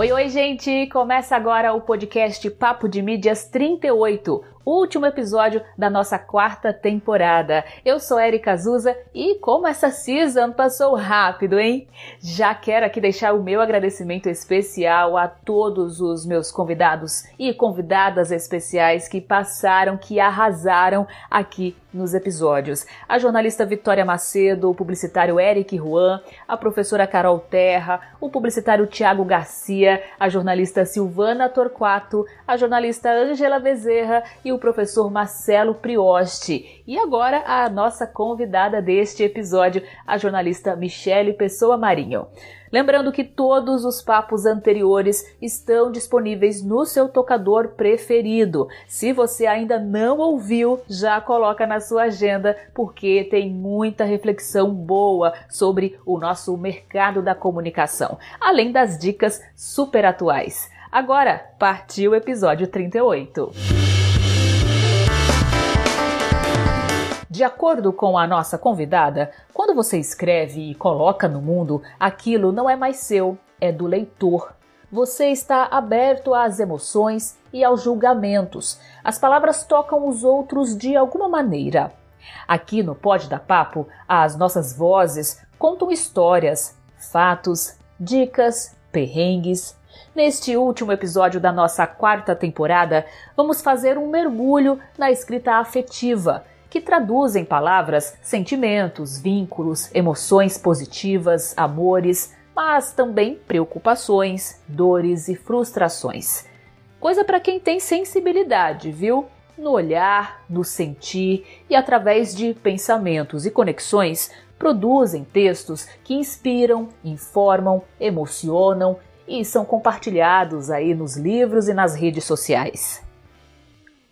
Oi, oi, gente! Começa agora o podcast Papo de Mídias 38, último episódio da nossa quarta temporada. Eu sou Erika Azusa e como essa season passou rápido, hein? Já quero aqui deixar o meu agradecimento especial a todos os meus convidados e convidadas especiais que passaram, que arrasaram aqui nos episódios. A jornalista Vitória Macedo, o publicitário Eric Juan, a professora Carol Terra, o publicitário Tiago Garcia, a jornalista Silvana Torquato, a jornalista Ângela Bezerra e o professor Marcelo Prioste. E agora a nossa convidada deste episódio, a jornalista Michele Pessoa Marinho. Lembrando que todos os papos anteriores estão disponíveis no seu tocador preferido. Se você ainda não ouviu, já coloca na sua agenda, porque tem muita reflexão boa sobre o nosso mercado da comunicação, além das dicas super atuais. Agora, partiu o episódio 38. De acordo com a nossa convidada, quando você escreve e coloca no mundo, aquilo não é mais seu, é do leitor. Você está aberto às emoções e aos julgamentos. As palavras tocam os outros de alguma maneira. Aqui no Pode da Papo, as nossas vozes contam histórias, fatos, dicas, perrengues. Neste último episódio da nossa quarta temporada, vamos fazer um mergulho na escrita afetiva que traduz em palavras sentimentos, vínculos, emoções positivas, amores, mas também preocupações, dores e frustrações. Coisa para quem tem sensibilidade, viu? No olhar, no sentir e através de pensamentos e conexões, produzem textos que inspiram, informam, emocionam e são compartilhados aí nos livros e nas redes sociais.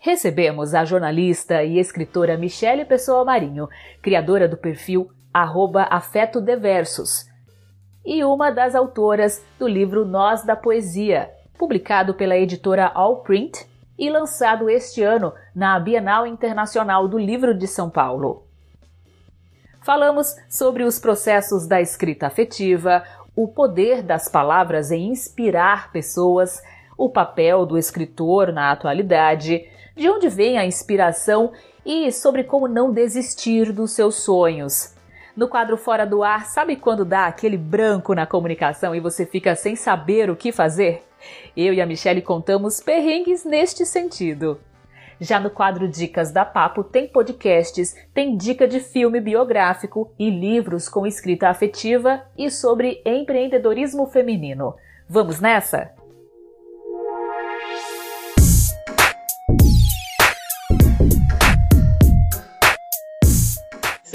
Recebemos a jornalista e escritora Michele Pessoa Marinho, criadora do perfil arroba Afeto Deversos, e uma das autoras do livro Nós da Poesia, publicado pela editora Allprint e lançado este ano na Bienal Internacional do Livro de São Paulo. Falamos sobre os processos da escrita afetiva, o poder das palavras em inspirar pessoas, o papel do escritor na atualidade, de onde vem a inspiração e sobre como não desistir dos seus sonhos. No quadro Fora do Ar, sabe quando dá aquele branco na comunicação e você fica sem saber o que fazer? Eu e a Michelle contamos perrengues neste sentido. Já no quadro Dicas da Papo tem podcasts, tem dica de filme biográfico e livros com escrita afetiva e sobre empreendedorismo feminino. Vamos nessa?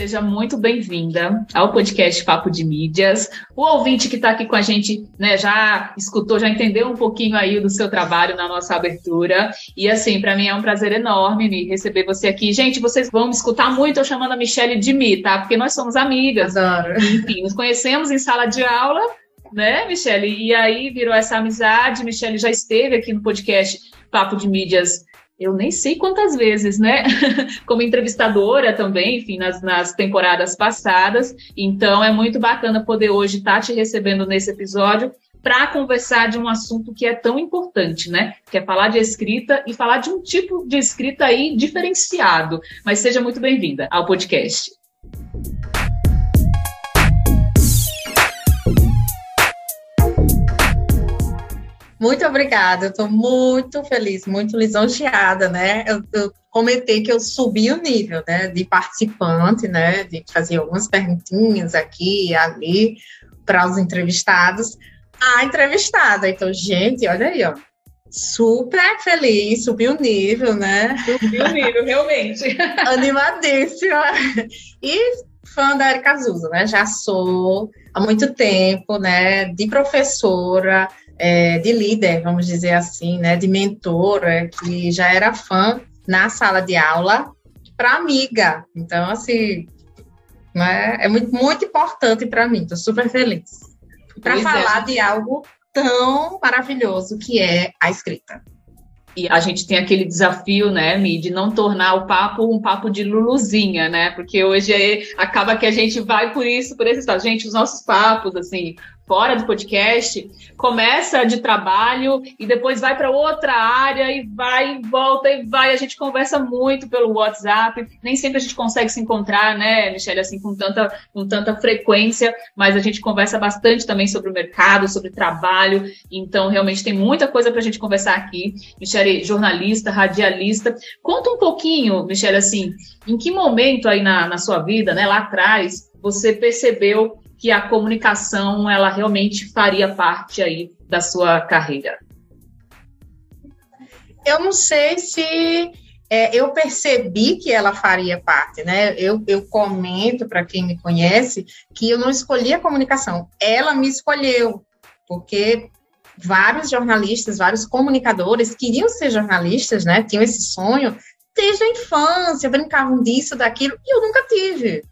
Seja muito bem-vinda ao podcast Papo de Mídias. O ouvinte que está aqui com a gente, né, já escutou, já entendeu um pouquinho aí do seu trabalho na nossa abertura. E assim, para mim é um prazer enorme me receber você aqui. Gente, vocês vão me escutar muito eu chamando a Michelle de Mi, tá? Porque nós somos amigas. Adoro. Enfim, nos conhecemos em sala de aula, né, Michelle? E aí virou essa amizade. Michelle já esteve aqui no podcast Papo de Mídias eu nem sei quantas vezes, né? Como entrevistadora também, enfim, nas, nas temporadas passadas. Então é muito bacana poder hoje estar te recebendo nesse episódio para conversar de um assunto que é tão importante, né? Que é falar de escrita e falar de um tipo de escrita aí diferenciado. Mas seja muito bem-vinda ao podcast. Muito obrigada, eu estou muito feliz, muito lisonjeada, né? Eu, eu, comentei que eu subi o nível, né, de participante, né, de fazer algumas perguntinhas aqui e ali para os entrevistados, a entrevistada. Então, gente, olha aí, ó, super feliz, subiu o nível, né? Subiu o nível, realmente. Animadíssima. E fã da Erika Azusa, né? Já sou há muito tempo, né? De professora, é, de líder, vamos dizer assim, né, de mentora, que já era fã na sala de aula para amiga. Então, assim, né, é muito, muito importante para mim, estou super feliz. Para é. falar é. de algo tão maravilhoso que é a escrita. E a gente tem aquele desafio, né, Mi, de não tornar o papo um papo de luluzinha, né? Porque hoje é, acaba que a gente vai por isso, por esse estado. Gente, os nossos papos, assim, fora do podcast, começa de trabalho e depois vai para outra área e vai e volta e vai. A gente conversa muito pelo WhatsApp. Nem sempre a gente consegue se encontrar, né, Michelle, assim, com tanta, com tanta frequência, mas a gente conversa bastante também sobre o mercado, sobre trabalho. Então, realmente tem muita coisa para a gente conversar aqui. Michelle, jornalista, radialista. Conta um pouquinho, Michelle, assim, em que momento aí na, na sua vida, né, lá atrás, você percebeu que a comunicação ela realmente faria parte aí da sua carreira? Eu não sei se é, eu percebi que ela faria parte, né? Eu, eu comento para quem me conhece que eu não escolhi a comunicação, ela me escolheu, porque vários jornalistas, vários comunicadores queriam ser jornalistas, né? Tinham esse sonho desde a infância, brincavam disso, daquilo, e eu nunca tive.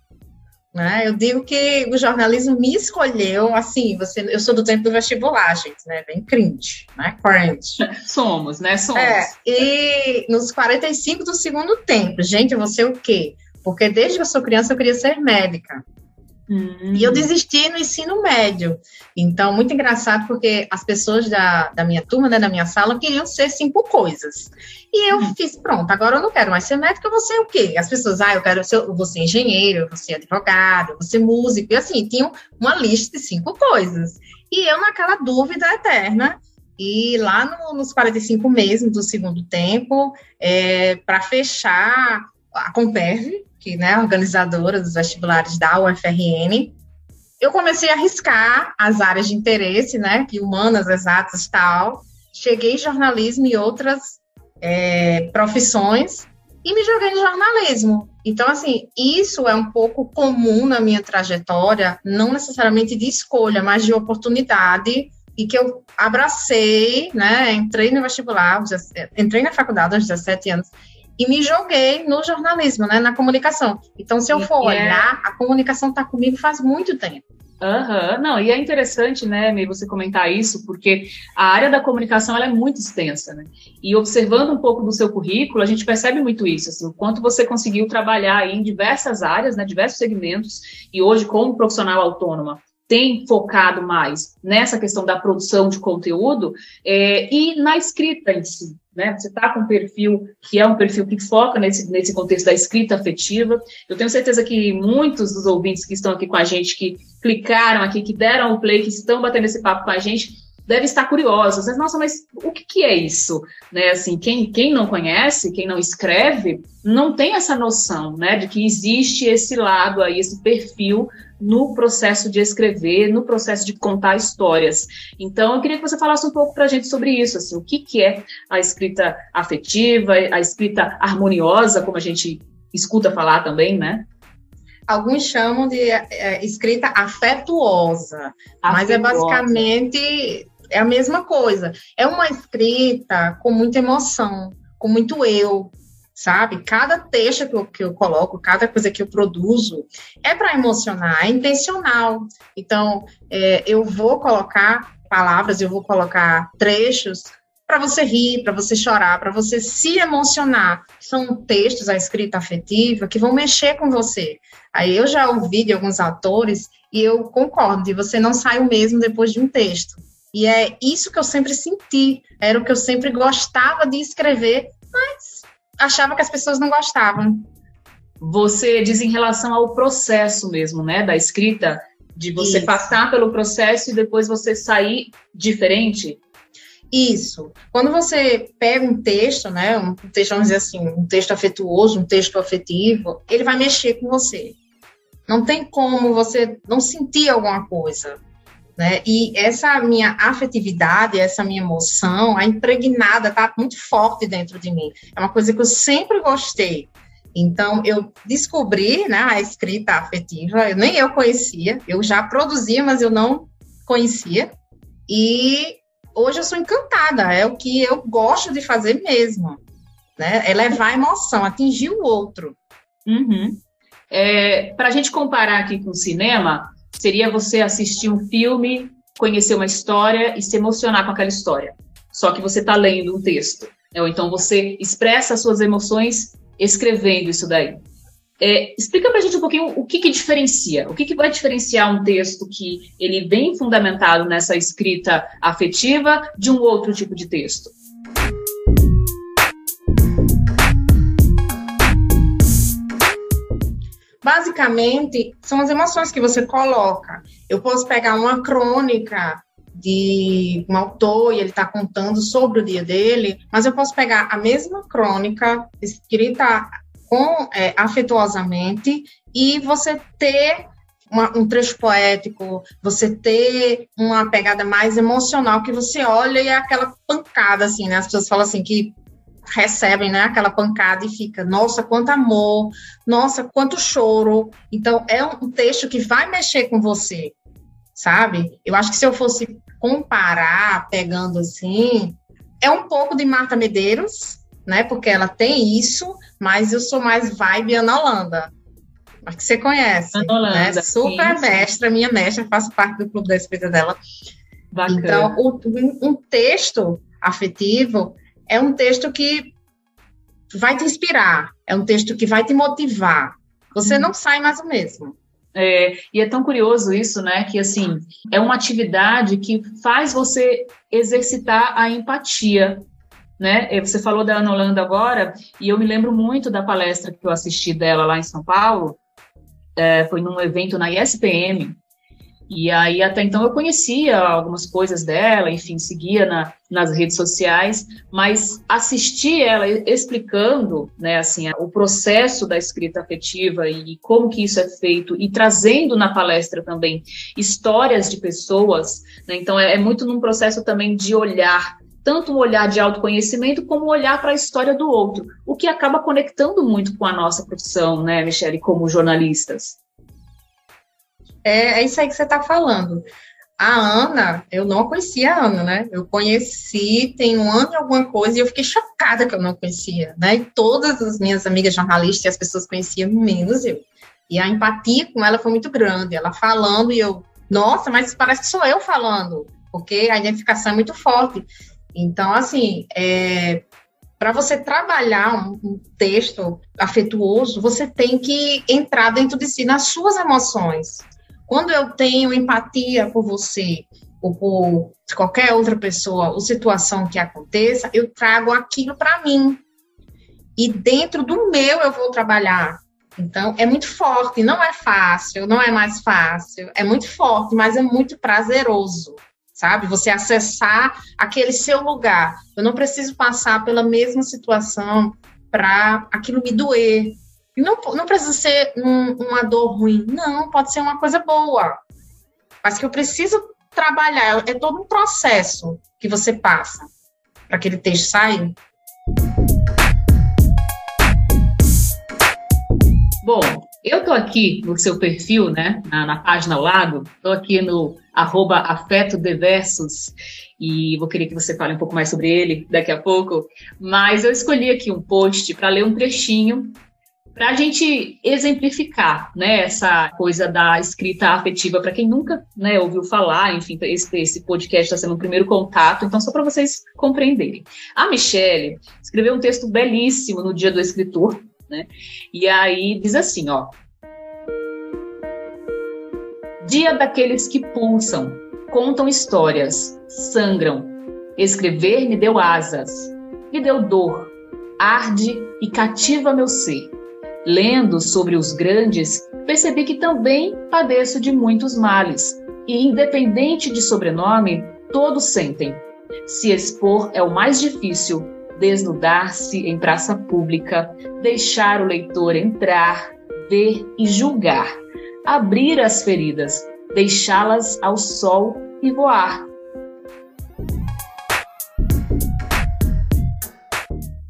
Né? Eu digo que o jornalismo me escolheu, assim, você, eu sou do tempo do vestibular, gente, né? Bem cringe, né? Cringe. Somos, né? Somos. É, e nos 45 do segundo tempo, gente, você o quê? Porque desde que eu sou criança eu queria ser médica. Hum. E eu desisti no ensino médio. Então, muito engraçado, porque as pessoas da, da minha turma, né, da minha sala, queriam ser cinco coisas. E eu hum. fiz, pronto, agora eu não quero mais ser médica, eu vou ser o quê? As pessoas, ah, eu quero ser, eu vou ser engenheiro, eu vou ser advogado, eu vou ser músico. E assim, tinham uma lista de cinco coisas. E eu naquela dúvida eterna, e lá no, nos 45 meses do segundo tempo, é, para fechar a Comperve, que né, organizadora dos vestibulares da UFRN, eu comecei a arriscar as áreas de interesse, né, que humanas, exatas tal. Cheguei em jornalismo e outras é, profissões e me joguei no jornalismo. Então, assim, isso é um pouco comum na minha trajetória, não necessariamente de escolha, mas de oportunidade, e que eu abracei, né? Entrei no vestibular, entrei na faculdade aos 17 anos e me joguei no jornalismo, né, na comunicação. Então, se eu for é... olhar, a comunicação está comigo faz muito tempo. Uhum. Não, e é interessante, né, May, você comentar isso, porque a área da comunicação ela é muito extensa, né? E observando um pouco do seu currículo, a gente percebe muito isso, assim, o quanto você conseguiu trabalhar em diversas áreas, né, diversos segmentos, e hoje, como profissional autônoma, tem focado mais nessa questão da produção de conteúdo é, e na escrita em si. Né? Você está com um perfil que é um perfil que foca nesse, nesse contexto da escrita afetiva. Eu tenho certeza que muitos dos ouvintes que estão aqui com a gente, que clicaram aqui, que deram o play, que estão batendo esse papo com a gente, devem estar curiosos. Nossa, mas o que, que é isso? Né? Assim, quem, quem não conhece, quem não escreve, não tem essa noção né, de que existe esse lado aí, esse perfil no processo de escrever, no processo de contar histórias. Então, eu queria que você falasse um pouco para a gente sobre isso, assim, o que, que é a escrita afetiva, a escrita harmoniosa, como a gente escuta falar também, né? Alguns chamam de é, escrita afetuosa, afetuosa, mas é basicamente é a mesma coisa. É uma escrita com muita emoção, com muito eu, sabe? Cada texto que eu, que eu coloco, cada coisa que eu produzo é para emocionar, é intencional. Então, é, eu vou colocar palavras, eu vou colocar trechos para você rir, para você chorar, para você se emocionar. São textos, a escrita afetiva, que vão mexer com você. Aí eu já ouvi de alguns autores e eu concordo, de você não sai o mesmo depois de um texto. E é isso que eu sempre senti, era o que eu sempre gostava de escrever, achava que as pessoas não gostavam. Você diz em relação ao processo mesmo, né, da escrita, de você Isso. passar pelo processo e depois você sair diferente? Isso. Quando você pega um texto, né, um texto, vamos dizer assim, um texto afetuoso, um texto afetivo, ele vai mexer com você. Não tem como você não sentir alguma coisa. Né? E essa minha afetividade, essa minha emoção, a impregnada, está muito forte dentro de mim. É uma coisa que eu sempre gostei. Então, eu descobri né, a escrita afetiva, eu, nem eu conhecia, eu já produzia, mas eu não conhecia. E hoje eu sou encantada, é o que eu gosto de fazer mesmo. Né? É levar a emoção, atingir o outro. Uhum. É, Para a gente comparar aqui com o cinema, seria você assistir um filme, conhecer uma história e se emocionar com aquela história. Só que você está lendo um texto. Né? Ou então você expressa as suas emoções escrevendo isso daí. É, explica para a gente um pouquinho o que, que diferencia, o que, que vai diferenciar um texto que ele vem fundamentado nessa escrita afetiva de um outro tipo de texto. Basicamente, são as emoções que você coloca. Eu posso pegar uma crônica de um autor e ele está contando sobre o dia dele, mas eu posso pegar a mesma crônica escrita com é, afetuosamente e você ter uma, um trecho poético, você ter uma pegada mais emocional que você olha e é aquela pancada assim, né? As pessoas falam assim que recebem, né, aquela pancada e fica, nossa, quanto amor, nossa, quanto choro. Então é um texto que vai mexer com você, sabe? Eu acho que se eu fosse comparar, pegando assim, é um pouco de Marta Medeiros, né? Porque ela tem isso, mas eu sou mais vibe Ana Holanda. Acho que você conhece. Ana Holanda, né? Super sim, mestra, minha mestra, faço parte do clube da escrita dela. Bacana. Então, o, um texto afetivo é um texto que vai te inspirar, é um texto que vai te motivar. Você não sai mais o mesmo. É, e é tão curioso isso, né? Que assim é uma atividade que faz você exercitar a empatia. Né? Você falou da Ana Holanda agora, e eu me lembro muito da palestra que eu assisti dela lá em São Paulo. É, foi num evento na ISPM, e aí, até então, eu conhecia algumas coisas dela, enfim, seguia na, nas redes sociais, mas assistir ela explicando, né, assim, o processo da escrita afetiva e como que isso é feito, e trazendo na palestra também histórias de pessoas, né, então é, é muito num processo também de olhar tanto um olhar de autoconhecimento como um olhar para a história do outro, o que acaba conectando muito com a nossa profissão, né, Michele, como jornalistas. É, é isso aí que você está falando. A Ana, eu não conhecia a Ana, né? Eu conheci tem um ano e alguma coisa e eu fiquei chocada que eu não conhecia, né? E todas as minhas amigas jornalistas e as pessoas conheciam menos eu. E a empatia com ela foi muito grande. Ela falando e eu, nossa, mas parece que sou eu falando, porque a identificação é muito forte. Então, assim, é, para você trabalhar um, um, texto afetuoso, você tem que entrar dentro de si nas suas emoções. Quando eu tenho empatia por você ou por qualquer outra pessoa ou situação que aconteça, eu trago aquilo para mim. E dentro do meu eu vou trabalhar. Então, é muito forte, não é fácil, não é mais fácil, é muito forte, mas é muito prazeroso, sabe? Você acessar aquele seu lugar. Eu não preciso passar pela mesma situação para aquilo me doer, não, não precisa ser um, uma dor ruim, não, pode ser uma coisa boa. Mas que eu preciso trabalhar, é todo um processo que você passa para aquele texto sair. Bom, eu estou aqui no seu perfil, né, na, na página ao lado, estou aqui no arroba afeto diversos, e vou querer que você fale um pouco mais sobre ele daqui a pouco, mas eu escolhi aqui um post para ler um trechinho para a gente exemplificar né, essa coisa da escrita afetiva, para quem nunca né, ouviu falar, enfim, esse, esse podcast está sendo um primeiro contato, então só para vocês compreenderem. A Michelle escreveu um texto belíssimo no Dia do Escritor, né, e aí diz assim, ó, Dia daqueles que pulsam, contam histórias, sangram, escrever me deu asas, me deu dor, arde e cativa meu ser Lendo sobre os grandes, percebi que também padeço de muitos males, e independente de sobrenome, todos sentem. Se expor é o mais difícil, desnudar-se em praça pública, deixar o leitor entrar, ver e julgar, abrir as feridas, deixá-las ao sol e voar,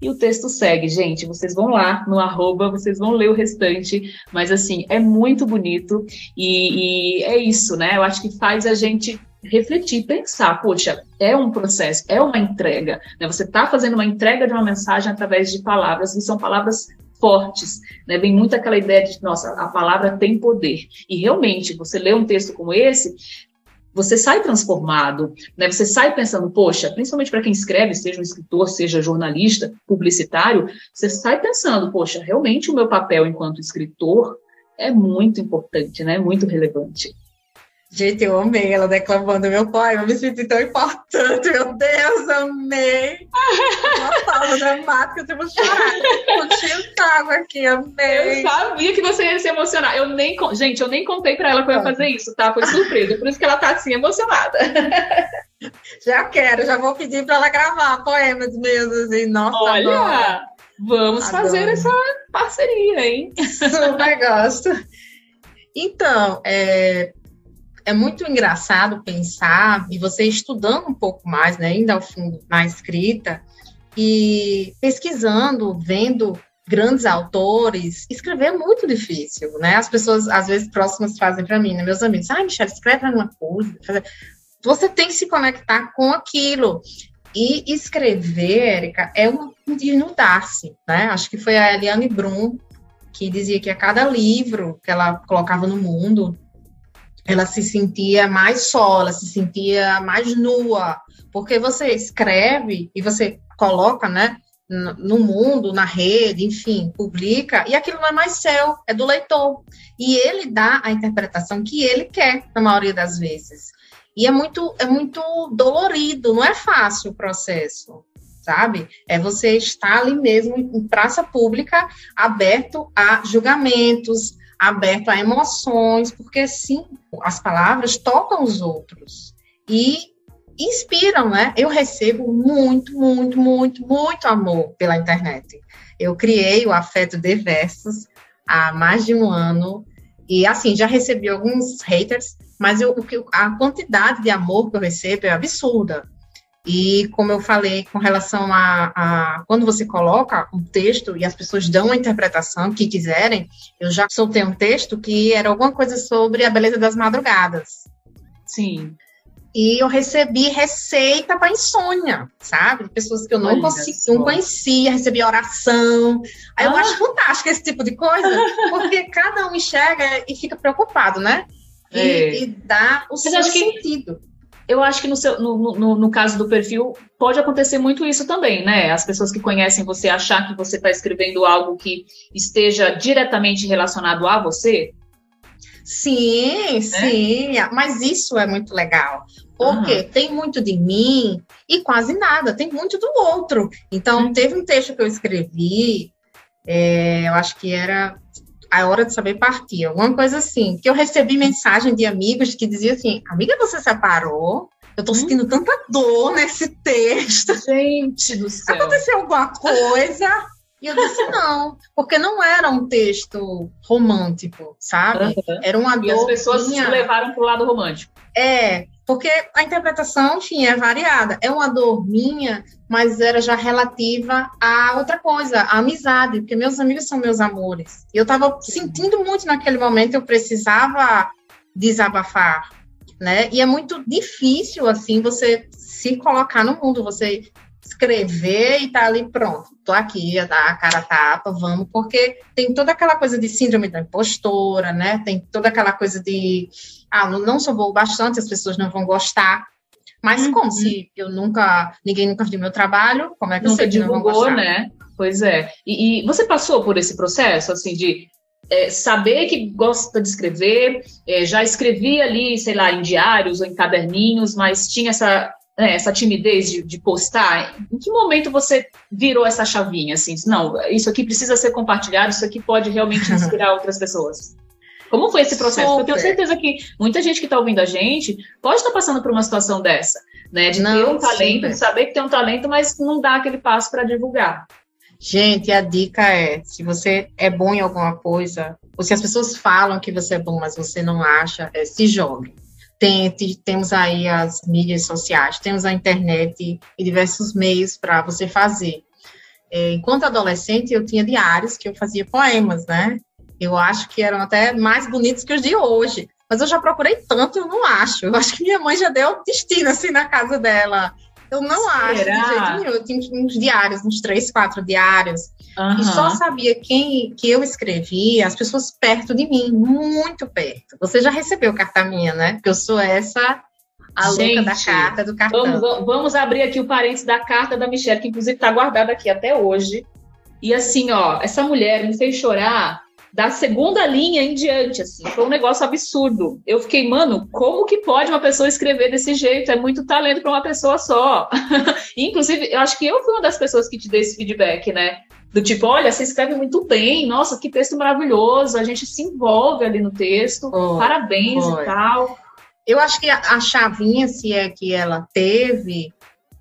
E o texto segue, gente. Vocês vão lá no arroba, vocês vão ler o restante. Mas assim, é muito bonito e, e é isso, né? Eu acho que faz a gente refletir, pensar, poxa, é um processo, é uma entrega. Né? Você está fazendo uma entrega de uma mensagem através de palavras, e são palavras fortes, né? Vem muito aquela ideia de, nossa, a palavra tem poder. E realmente, você lê um texto como esse, você sai transformado, né? Você sai pensando, poxa, principalmente para quem escreve, seja um escritor, seja jornalista, publicitário, você sai pensando, poxa, realmente o meu papel enquanto escritor é muito importante, né? Muito relevante. Gente, eu amei ela declamando meu pai, eu me senti tão importante, meu Deus, amei. Uma pausa dramática, eu vou chorar. Vou água aqui, amei. Eu sabia que você ia se emocionar. Eu nem, gente, eu nem contei pra ela que eu ia fazer isso, tá? Foi surpresa, por isso que ela tá assim emocionada. Já quero, já vou pedir pra ela gravar poemas meus, assim, nossa. Olha, vamos Adoro. fazer essa parceria, hein? Super gosto. Então, é, é muito engraçado pensar, e você estudando um pouco mais, né, ainda ao fundo na escrita, e pesquisando, vendo grandes autores, escrever é muito difícil, né? As pessoas, às vezes, próximas fazem para mim, né? meus amigos, ai, Michelle, escreve alguma coisa. Você tem que se conectar com aquilo. E escrever, Érica, é um desnudar-se, né? Acho que foi a Eliane Brum que dizia que a cada livro que ela colocava no mundo, ela se sentia mais só, ela se sentia mais nua, porque você escreve e você coloca, né, no mundo, na rede, enfim, publica, e aquilo não é mais seu, é do leitor. E ele dá a interpretação que ele quer, na maioria das vezes. E é muito, é muito dolorido, não é fácil o processo, sabe? É você estar ali mesmo em praça pública, aberto a julgamentos, aberto a emoções, porque sim, as palavras tocam os outros e inspiram, né? Eu recebo muito, muito, muito, muito amor pela internet. Eu criei o Afeto de Versos há mais de um ano e assim já recebi alguns haters, mas eu, a quantidade de amor que eu recebo é absurda. E como eu falei com relação a, a, quando você coloca um texto e as pessoas dão a interpretação que quiserem, eu já soltei um texto que era alguma coisa sobre a beleza das madrugadas. Sim. E eu recebi receita para insônia, sabe? Pessoas que eu não, consegui, não conhecia, recebi oração. Aí ah. eu acho fantástico esse tipo de coisa, porque cada um enxerga e fica preocupado, né? E, é. e dá o Mas seu sentido. Que eu acho que no, seu, no, no, no, caso do perfil pode acontecer muito isso também, né? As pessoas que conhecem você achar que você está escrevendo algo que esteja diretamente relacionado a você. Sim, né? sim, mas isso é muito legal. Porque uhum. tem muito de mim e quase nada, tem muito do outro. Então, uhum. teve um texto que eu escrevi, é, eu acho que era a hora de saber partir, alguma coisa assim. Que eu recebi mensagem de amigos que diziam assim: Amiga, você separou? Eu tô hum? sentindo tanta dor nesse texto. Gente do céu. Aconteceu alguma coisa? E eu disse não, porque não era um texto romântico, sabe? Uhum. Era uma dor. E as pessoas minha... se levaram pro lado romântico. É, porque a interpretação, enfim, é variada. É uma dor minha, mas era já relativa a outra coisa, a amizade, porque meus amigos são meus amores. E eu estava sentindo muito naquele momento, eu precisava desabafar, né? E é muito difícil, assim, você se colocar no mundo, você escrever e tá ali pronto. Tô aqui, dar a cara a tapa, vamos, porque tem toda aquela coisa de síndrome da impostora, né? Tem toda aquela coisa de ah, não sou boa bastante, as pessoas não vão gostar. Mas uhum. como se eu nunca, ninguém nunca viu meu trabalho, como é que nunca sei divulgou, né? Pois é. E, e, você passou por esse processo, assim, de é, saber que gosta de escrever, é, já escrevia ali, sei lá, em diários ou em caderninhos, mas tinha essa né, essa timidez de, de, postar, em que momento você virou essa chavinha, assim, não, isso aqui precisa ser compartilhado, isso aqui pode realmente inspirar outras pessoas? Como foi esse processo? Super. Eu tenho certeza que muita gente que está ouvindo a gente pode estar tá passando por uma situação dessa, né? De não, ter um talento, super. de saber que tem um talento, mas não dá aquele passo para divulgar. Gente, a dica é: se você é bom em alguma coisa, ou se as pessoas falam que você é bom, mas você não acha, é, se jogue tente, temos aí as mídias sociais, temos a internet e diversos meios para você fazer. É, enquanto adolescente, eu tinha diários que eu fazia poemas, né? Eu acho que eram até mais bonitos que os de hoje. Mas eu já procurei tanto, eu não acho. Eu acho que minha mãe já deu destino assim na casa dela. Eu não Será? acho de jeito nenhum. Eu tinha uns diários, uns três, quatro diários. Uhum. E só sabia quem que eu escrevia, as pessoas perto de mim, muito perto. Você já recebeu carta minha, né? Porque eu sou essa A Gente, louca da carta do cartão. Vamos, vamos abrir aqui o parênteses da carta da Michelle, que inclusive está guardada aqui até hoje. E assim, ó, essa mulher me fez chorar da segunda linha em diante, assim, foi um negócio absurdo. Eu fiquei, mano, como que pode uma pessoa escrever desse jeito? É muito talento para uma pessoa só. Inclusive, eu acho que eu fui uma das pessoas que te dei esse feedback, né? Do tipo, olha, você escreve muito bem, nossa, que texto maravilhoso, a gente se envolve ali no texto, oh, parabéns oh. e tal. Eu acho que a, a chavinha, se é que ela teve,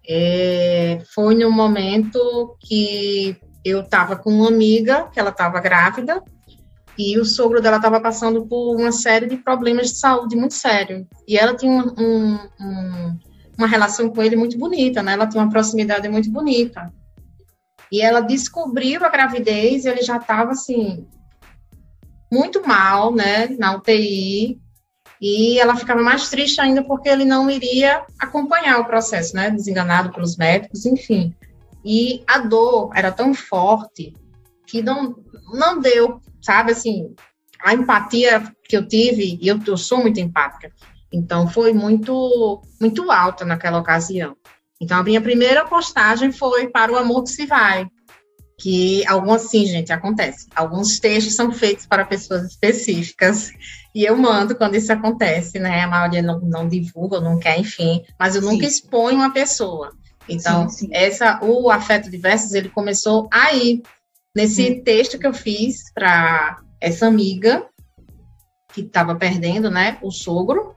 é, foi no momento que eu estava com uma amiga, que ela estava grávida, e o sogro dela estava passando por uma série de problemas de saúde muito sério. E ela tinha um, um, um, uma relação com ele muito bonita, né? Ela tinha uma proximidade muito bonita. E ela descobriu a gravidez e ele já estava, assim, muito mal, né? Na UTI. E ela ficava mais triste ainda porque ele não iria acompanhar o processo, né? Desenganado pelos médicos, enfim. E a dor era tão forte que não, não deu, sabe, assim, a empatia que eu tive, e eu, eu sou muito empática, então foi muito, muito alta naquela ocasião. Então a minha primeira postagem foi para o amor que se vai, que alguns, sim, gente, acontece. Alguns textos são feitos para pessoas específicas, e eu mando quando isso acontece, né? A maioria não, não divulga, não quer, enfim, mas eu sim. nunca exponho uma pessoa. Então, sim, sim. essa o afeto diversos ele começou aí nesse hum. texto que eu fiz para essa amiga que estava perdendo, né, o sogro.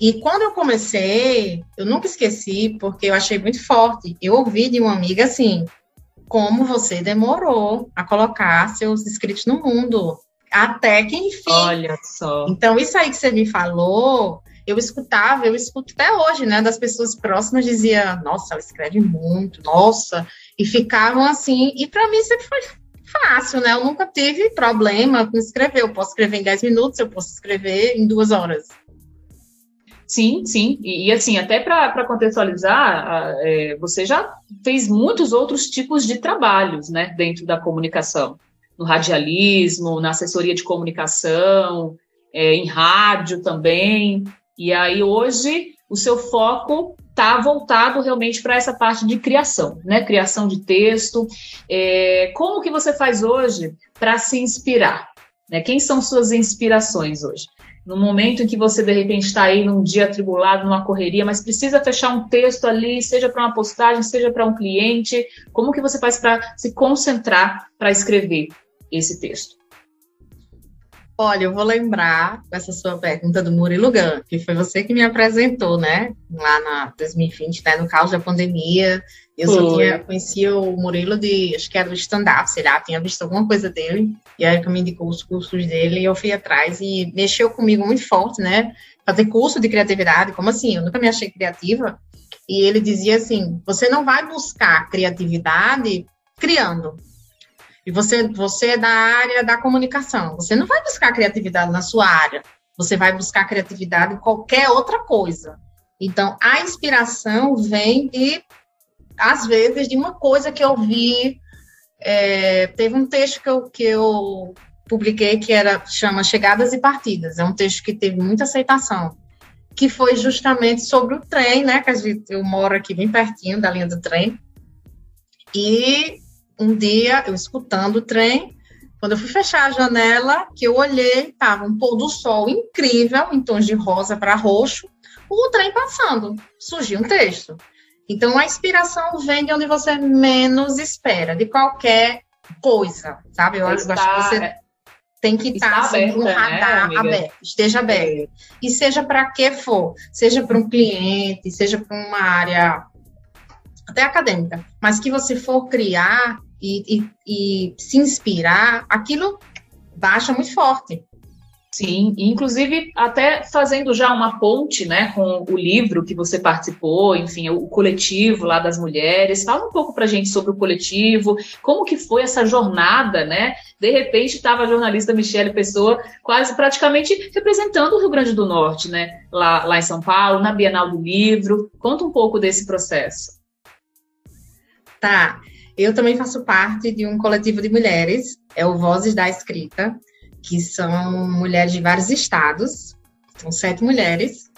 E quando eu comecei, eu nunca esqueci, porque eu achei muito forte. Eu ouvi de uma amiga assim: como você demorou a colocar seus escritos no mundo, até que enfim. Olha só. Então, isso aí que você me falou, eu escutava, eu escuto até hoje, né, das pessoas próximas, dizia, nossa, ela escreve muito, nossa, e ficavam assim, e para mim sempre foi fácil, né, eu nunca tive problema com escrever, eu posso escrever em 10 minutos, eu posso escrever em duas horas. Sim, sim, e, e assim, até para contextualizar, é, você já fez muitos outros tipos de trabalhos, né, dentro da comunicação, no radialismo, na assessoria de comunicação, é, em rádio também, e aí hoje o seu foco está voltado realmente para essa parte de criação, né? Criação de texto. É, como que você faz hoje para se inspirar? Né? Quem são suas inspirações hoje? No momento em que você de repente está aí num dia atribulado, numa correria, mas precisa fechar um texto ali, seja para uma postagem, seja para um cliente, como que você faz para se concentrar para escrever esse texto? Olha, eu vou lembrar dessa sua pergunta do Murilo Gun, que foi você que me apresentou, né? Lá na 2020, né? No caos da pandemia. Eu foi. só tinha, conhecia o Murilo de, acho que era do stand-up, sei lá, tinha visto alguma coisa dele. E aí que me indicou os cursos dele e eu fui atrás e mexeu comigo muito forte, né? Fazer curso de criatividade, como assim? Eu nunca me achei criativa. E ele dizia assim: você não vai buscar criatividade criando, e você, você é da área da comunicação, você não vai buscar criatividade na sua área, você vai buscar criatividade em qualquer outra coisa. Então, a inspiração vem de, às vezes, de uma coisa que eu vi. É, teve um texto que eu, que eu publiquei que era chama Chegadas e Partidas. É um texto que teve muita aceitação, que foi justamente sobre o trem, né? Que a gente, eu moro aqui bem pertinho da linha do trem. E um dia, eu escutando o trem, quando eu fui fechar a janela, que eu olhei, estava um pôr do sol incrível, em tons de rosa para roxo, o trem passando. Surgiu um texto. Então, a inspiração vem de onde você menos espera, de qualquer coisa, sabe? Eu, acho que você tem que estar assim, um né, radar né, aberto, esteja aberto. É. E seja para que for, seja para um cliente, seja para uma área até acadêmica, mas que você for criar, e, e, e se inspirar, aquilo baixa muito forte. Sim, inclusive até fazendo já uma ponte, né, com o livro que você participou, enfim, o coletivo lá das mulheres. Fala um pouco para a gente sobre o coletivo, como que foi essa jornada, né? De repente estava a jornalista Michele Pessoa quase praticamente representando o Rio Grande do Norte, né, lá, lá em São Paulo, na Bienal do Livro. Conta um pouco desse processo. Tá. Eu também faço parte de um coletivo de mulheres, é o Vozes da Escrita, que são mulheres de vários estados, são sete mulheres.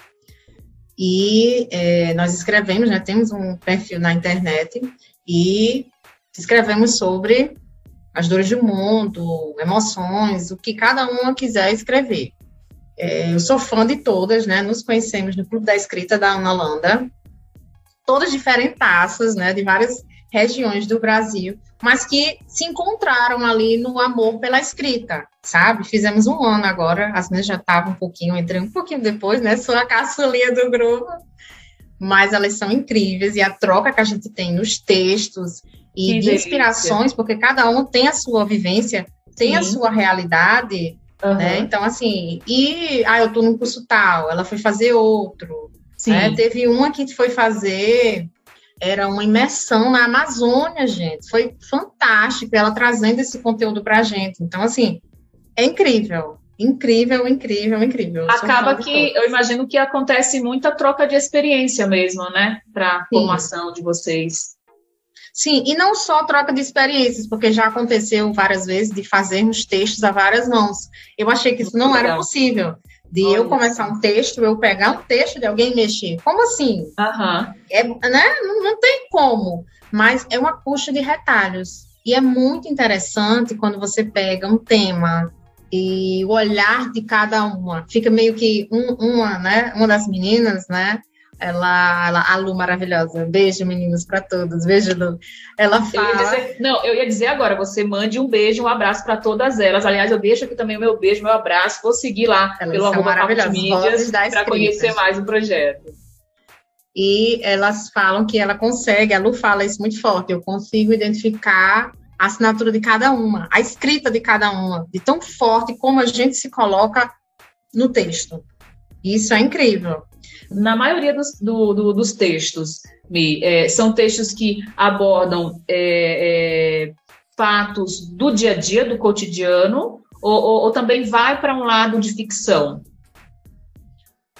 e é, nós escrevemos, né, temos um perfil na internet e escrevemos sobre as dores do mundo, emoções, o que cada uma quiser escrever. É, eu sou fã de todas, né? Nos conhecemos no Clube da Escrita da Ana Holanda, todas diferentaças, né? De várias regiões do Brasil, mas que se encontraram ali no amor pela escrita, sabe? Fizemos um ano agora, as meninas já estavam um pouquinho, entrei um pouquinho depois, né? Sou a caçulinha do grupo, mas elas são incríveis e a troca que a gente tem nos textos e que de delícia. inspirações, porque cada um tem a sua vivência, tem Sim. a sua realidade, uhum. né? Então, assim, e ah, eu tô num curso tal, ela foi fazer outro. Né? Teve uma que foi fazer era uma imersão na Amazônia, gente. Foi fantástico ela trazendo esse conteúdo para a gente. Então, assim, é incrível. Incrível, incrível, incrível. Acaba que eu imagino que acontece muita troca de experiência mesmo, né? Para a formação de vocês. Sim, e não só troca de experiências, porque já aconteceu várias vezes de fazermos textos a várias mãos. Eu achei que isso não era possível de Olha. eu começar um texto, eu pegar um texto de alguém e mexer. Como assim? Uhum. É, né? Não, não tem como. Mas é uma puxa de retalhos. E é muito interessante quando você pega um tema e o olhar de cada uma. Fica meio que um, uma, né? Uma das meninas, né? Ela, ela, a Lu maravilhosa. Beijo, meninos, para todos. Beijo, Lu. Ela fala. Eu dizer, não, eu ia dizer agora, você mande um beijo, um abraço para todas elas. Aliás, eu deixo aqui também o meu beijo, meu abraço. Vou seguir lá elas pelo arroba mídias para conhecer mais o projeto. E elas falam que ela consegue, a Lu fala isso muito forte, eu consigo identificar a assinatura de cada uma, a escrita de cada uma, de tão forte como a gente se coloca no texto. Isso é incrível na maioria dos, do, do, dos textos, Mi, é, são textos que abordam é, é, fatos do dia a dia, do cotidiano, ou, ou, ou também vai para um lado de ficção?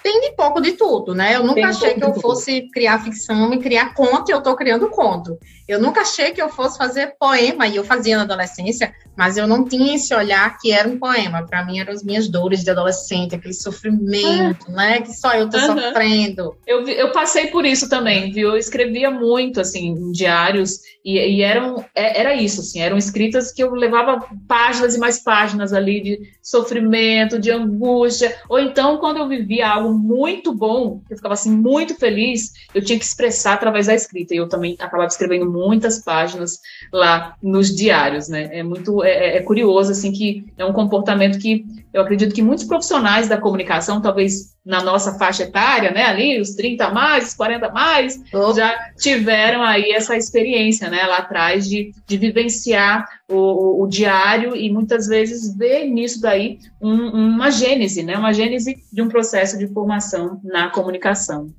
Tem de pouco de tudo, né? Eu nunca tem achei que eu fosse criar ficção e criar conto, e eu estou criando conto. Eu nunca achei que eu fosse fazer poema, e eu fazia na adolescência, mas eu não tinha esse olhar que era um poema. Para mim, eram as minhas dores de adolescente, aquele sofrimento, ah. né? Que só eu tô uhum. sofrendo. Eu, eu passei por isso também, viu? Eu escrevia muito, assim, em diários, e, e eram, é, era isso, assim, eram escritas que eu levava páginas e mais páginas ali de sofrimento, de angústia, ou então, quando eu vivia algo muito bom, eu ficava, assim, muito feliz, eu tinha que expressar através da escrita, e eu também acabava escrevendo muitas páginas lá nos diários, né? É muito é, é, é, curioso, assim, que é um comportamento que eu acredito que muitos profissionais da comunicação, talvez na nossa faixa etária, né, ali, os 30 mais, 40 mais, oh. já tiveram aí essa experiência, né, lá atrás, de, de vivenciar o, o, o diário e muitas vezes ver nisso daí um, uma gênese, né, uma gênese de um processo de formação na comunicação.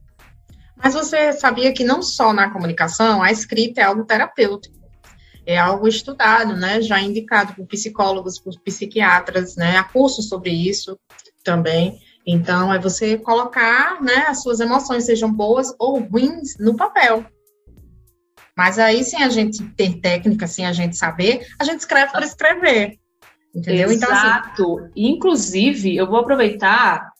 Mas você sabia que não só na comunicação, a escrita é algo terapêutico é algo estudado, né, já indicado por psicólogos, por psiquiatras, né, há cursos sobre isso também. Então, é você colocar, né, as suas emoções, sejam boas ou ruins, no papel. Mas aí, sem a gente ter técnica, sem a gente saber, a gente escreve para escrever. Entendeu? Exato. Então, assim... Inclusive, eu vou aproveitar,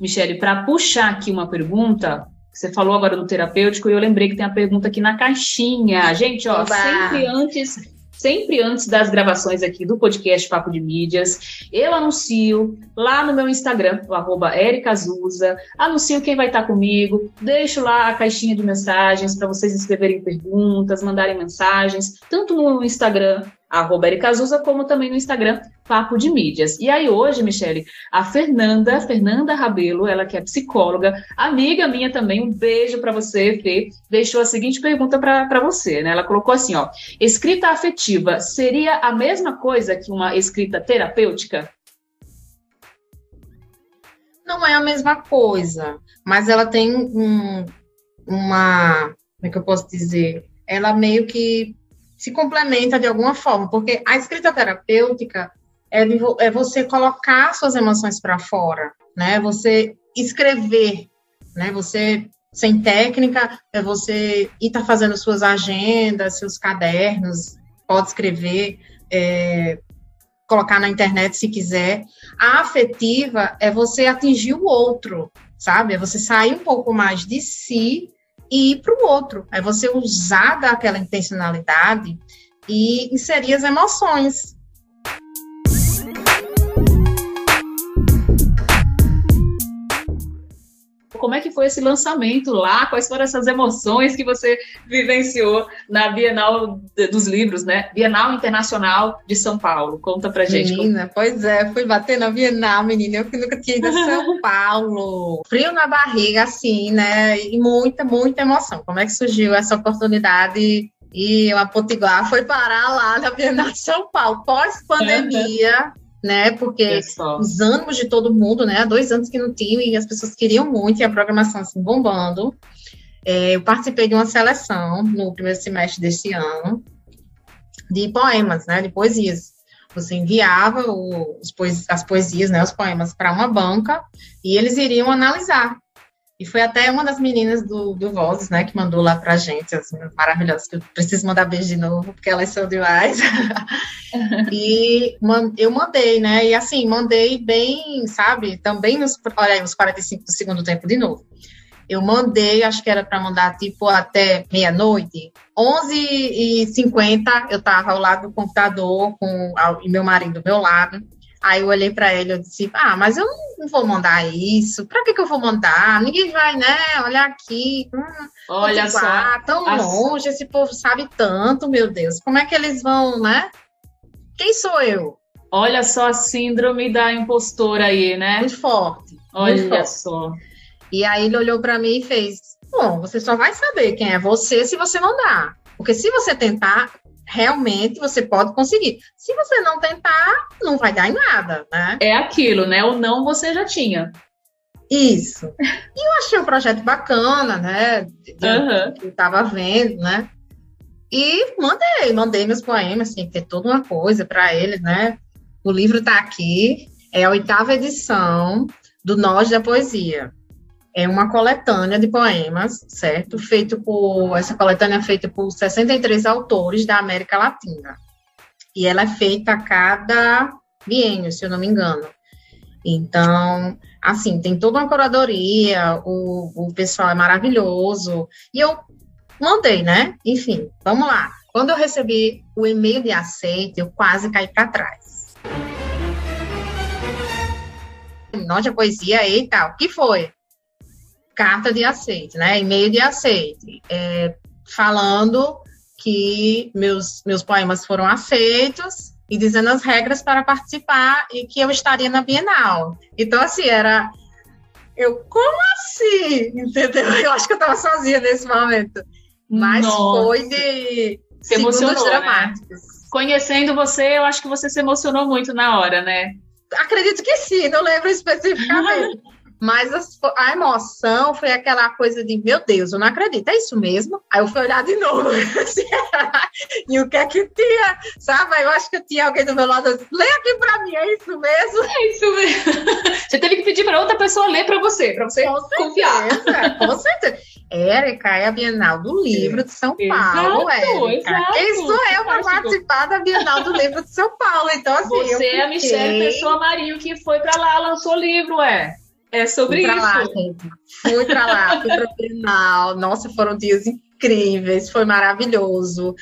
Michele, para puxar aqui uma pergunta você falou agora do terapêutico e eu lembrei que tem a pergunta aqui na caixinha. Gente, ó, Oba. sempre antes sempre antes das gravações aqui do podcast Papo de Mídias, eu anuncio lá no meu Instagram, o arroba Azusa, anuncio quem vai estar comigo, deixo lá a caixinha de mensagens para vocês escreverem perguntas, mandarem mensagens, tanto no Instagram arroba Azusa, como também no Instagram, Papo de Mídias. E aí hoje, Michele, a Fernanda, Fernanda Rabelo, ela que é psicóloga, amiga minha também, um beijo para você, Fê, deixou a seguinte pergunta para você, né? Ela colocou assim, ó, escrita afetiva seria a mesma coisa que uma escrita terapêutica? Não é a mesma coisa, mas ela tem um, uma, como é que eu posso dizer? Ela meio que se complementa de alguma forma, porque a escrita terapêutica é, é você colocar suas emoções para fora, né? Você escrever, né? Você sem técnica é você ir tá fazendo suas agendas, seus cadernos, pode escrever, é, colocar na internet se quiser. A afetiva é você atingir o outro, sabe? É você sair um pouco mais de si e ir para o outro. É você usar daquela intencionalidade e inserir as emoções. Como é que foi esse lançamento lá? Quais foram essas emoções que você vivenciou na Bienal dos Livros, né? Bienal Internacional de São Paulo. Conta pra gente. Menina, pois é, fui bater na Bienal, menina. Eu que nunca tinha ido a São Paulo. Frio na barriga, assim, né? E muita, muita emoção. Como é que surgiu essa oportunidade e a Potiguar foi parar lá na Bienal de São Paulo, pós-pandemia, né? Porque os ânimos de todo mundo, né? Há dois anos que não tinham e as pessoas queriam muito e a programação assim bombando. É, eu participei de uma seleção no primeiro semestre deste ano de poemas, né? De poesias. Você enviava os, as poesias, né? Os poemas para uma banca e eles iriam analisar e foi até uma das meninas do, do Vozes, né, que mandou lá pra gente, as maravilhosas, que eu preciso mandar beijo de novo, porque elas são demais. e eu mandei, né, e assim, mandei bem, sabe, também nos, olha aí, nos 45 do segundo tempo de novo. Eu mandei, acho que era para mandar tipo até meia-noite. 11h50 eu estava ao lado do computador com o meu marido do meu lado. Aí eu olhei para ele e disse: Ah, mas eu não vou mandar isso. Para que, que eu vou mandar? Ninguém vai, né? Olhar aqui. Hum, Olha só. tão longe, esse povo sabe tanto, meu Deus. Como é que eles vão, né? Quem sou eu? Olha só a síndrome da impostora aí, né? Muito forte. Olha muito forte. só. E aí ele olhou para mim e fez: Bom, você só vai saber quem é você se você mandar. Porque se você tentar, realmente você pode conseguir. Se você não tentar, não vai dar em nada, né? É aquilo, né? O não você já tinha. Isso. E eu achei o um projeto bacana, né? Uhum. Eu estava vendo, né? E mandei, mandei meus poemas, assim, ter toda uma coisa para eles, né? O livro está aqui, é a oitava edição do Nós da Poesia é uma coletânea de poemas, certo? Feito por essa coletânea é feita por 63 autores da América Latina. E ela é feita a cada biênio, se eu não me engano. Então, assim, tem toda uma curadoria, o, o pessoal é maravilhoso. E eu mandei, né? Enfim, vamos lá. Quando eu recebi o e-mail de aceite, eu quase caí para trás. Nossa, poesia, eita, o que foi? Carta de aceite, né? E-mail de aceite, é, falando que meus, meus poemas foram aceitos e dizendo as regras para participar e que eu estaria na Bienal. Então, assim, era. Eu, como assim? Entendeu? Eu acho que eu estava sozinha nesse momento. Mas Nossa. foi de se emocionou, né? dramáticos. Né? Conhecendo você, eu acho que você se emocionou muito na hora, né? Acredito que sim, não lembro especificamente. Mas a, a, emoção foi aquela coisa de, meu Deus, eu não acredito, é isso mesmo? Aí eu fui olhar de novo. e o que é que tinha? Sabe? Eu acho que tinha alguém do meu lado assim, lê aqui para mim, é isso mesmo? É isso mesmo. Você teve que pedir para outra pessoa ler para você, para você com confiar. Certeza, com certeza. Érica é a Bienal do Livro de São Paulo, Érica. Quem sou eu para participar da Bienal do Livro de São Paulo? Então, assim. Você é a Michelle Pessoa Marinho que foi para lá, lançou livro, é. É sobre fui isso. Lá, gente. Fui para lá, fui para o final. Nossa, foram dias incríveis, foi maravilhoso.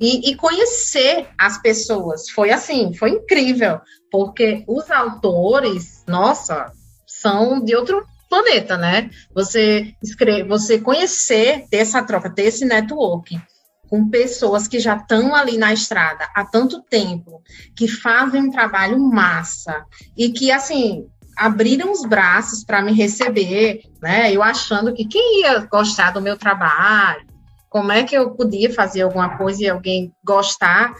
E, e, conhecer as pessoas foi assim, foi incrível, porque os autores, nossa, são de outro planeta, né? Você escreve, você conhecer, ter essa troca, ter esse network com pessoas que já estão ali na estrada há tanto tempo, que fazem um trabalho massa e que assim abriram os braços para me receber, né? Eu achando que quem ia gostar do meu trabalho, como é que eu podia fazer alguma coisa e alguém gostar,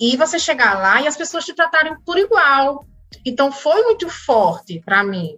e você chegar lá e as pessoas te tratarem por igual. Então foi muito forte para mim.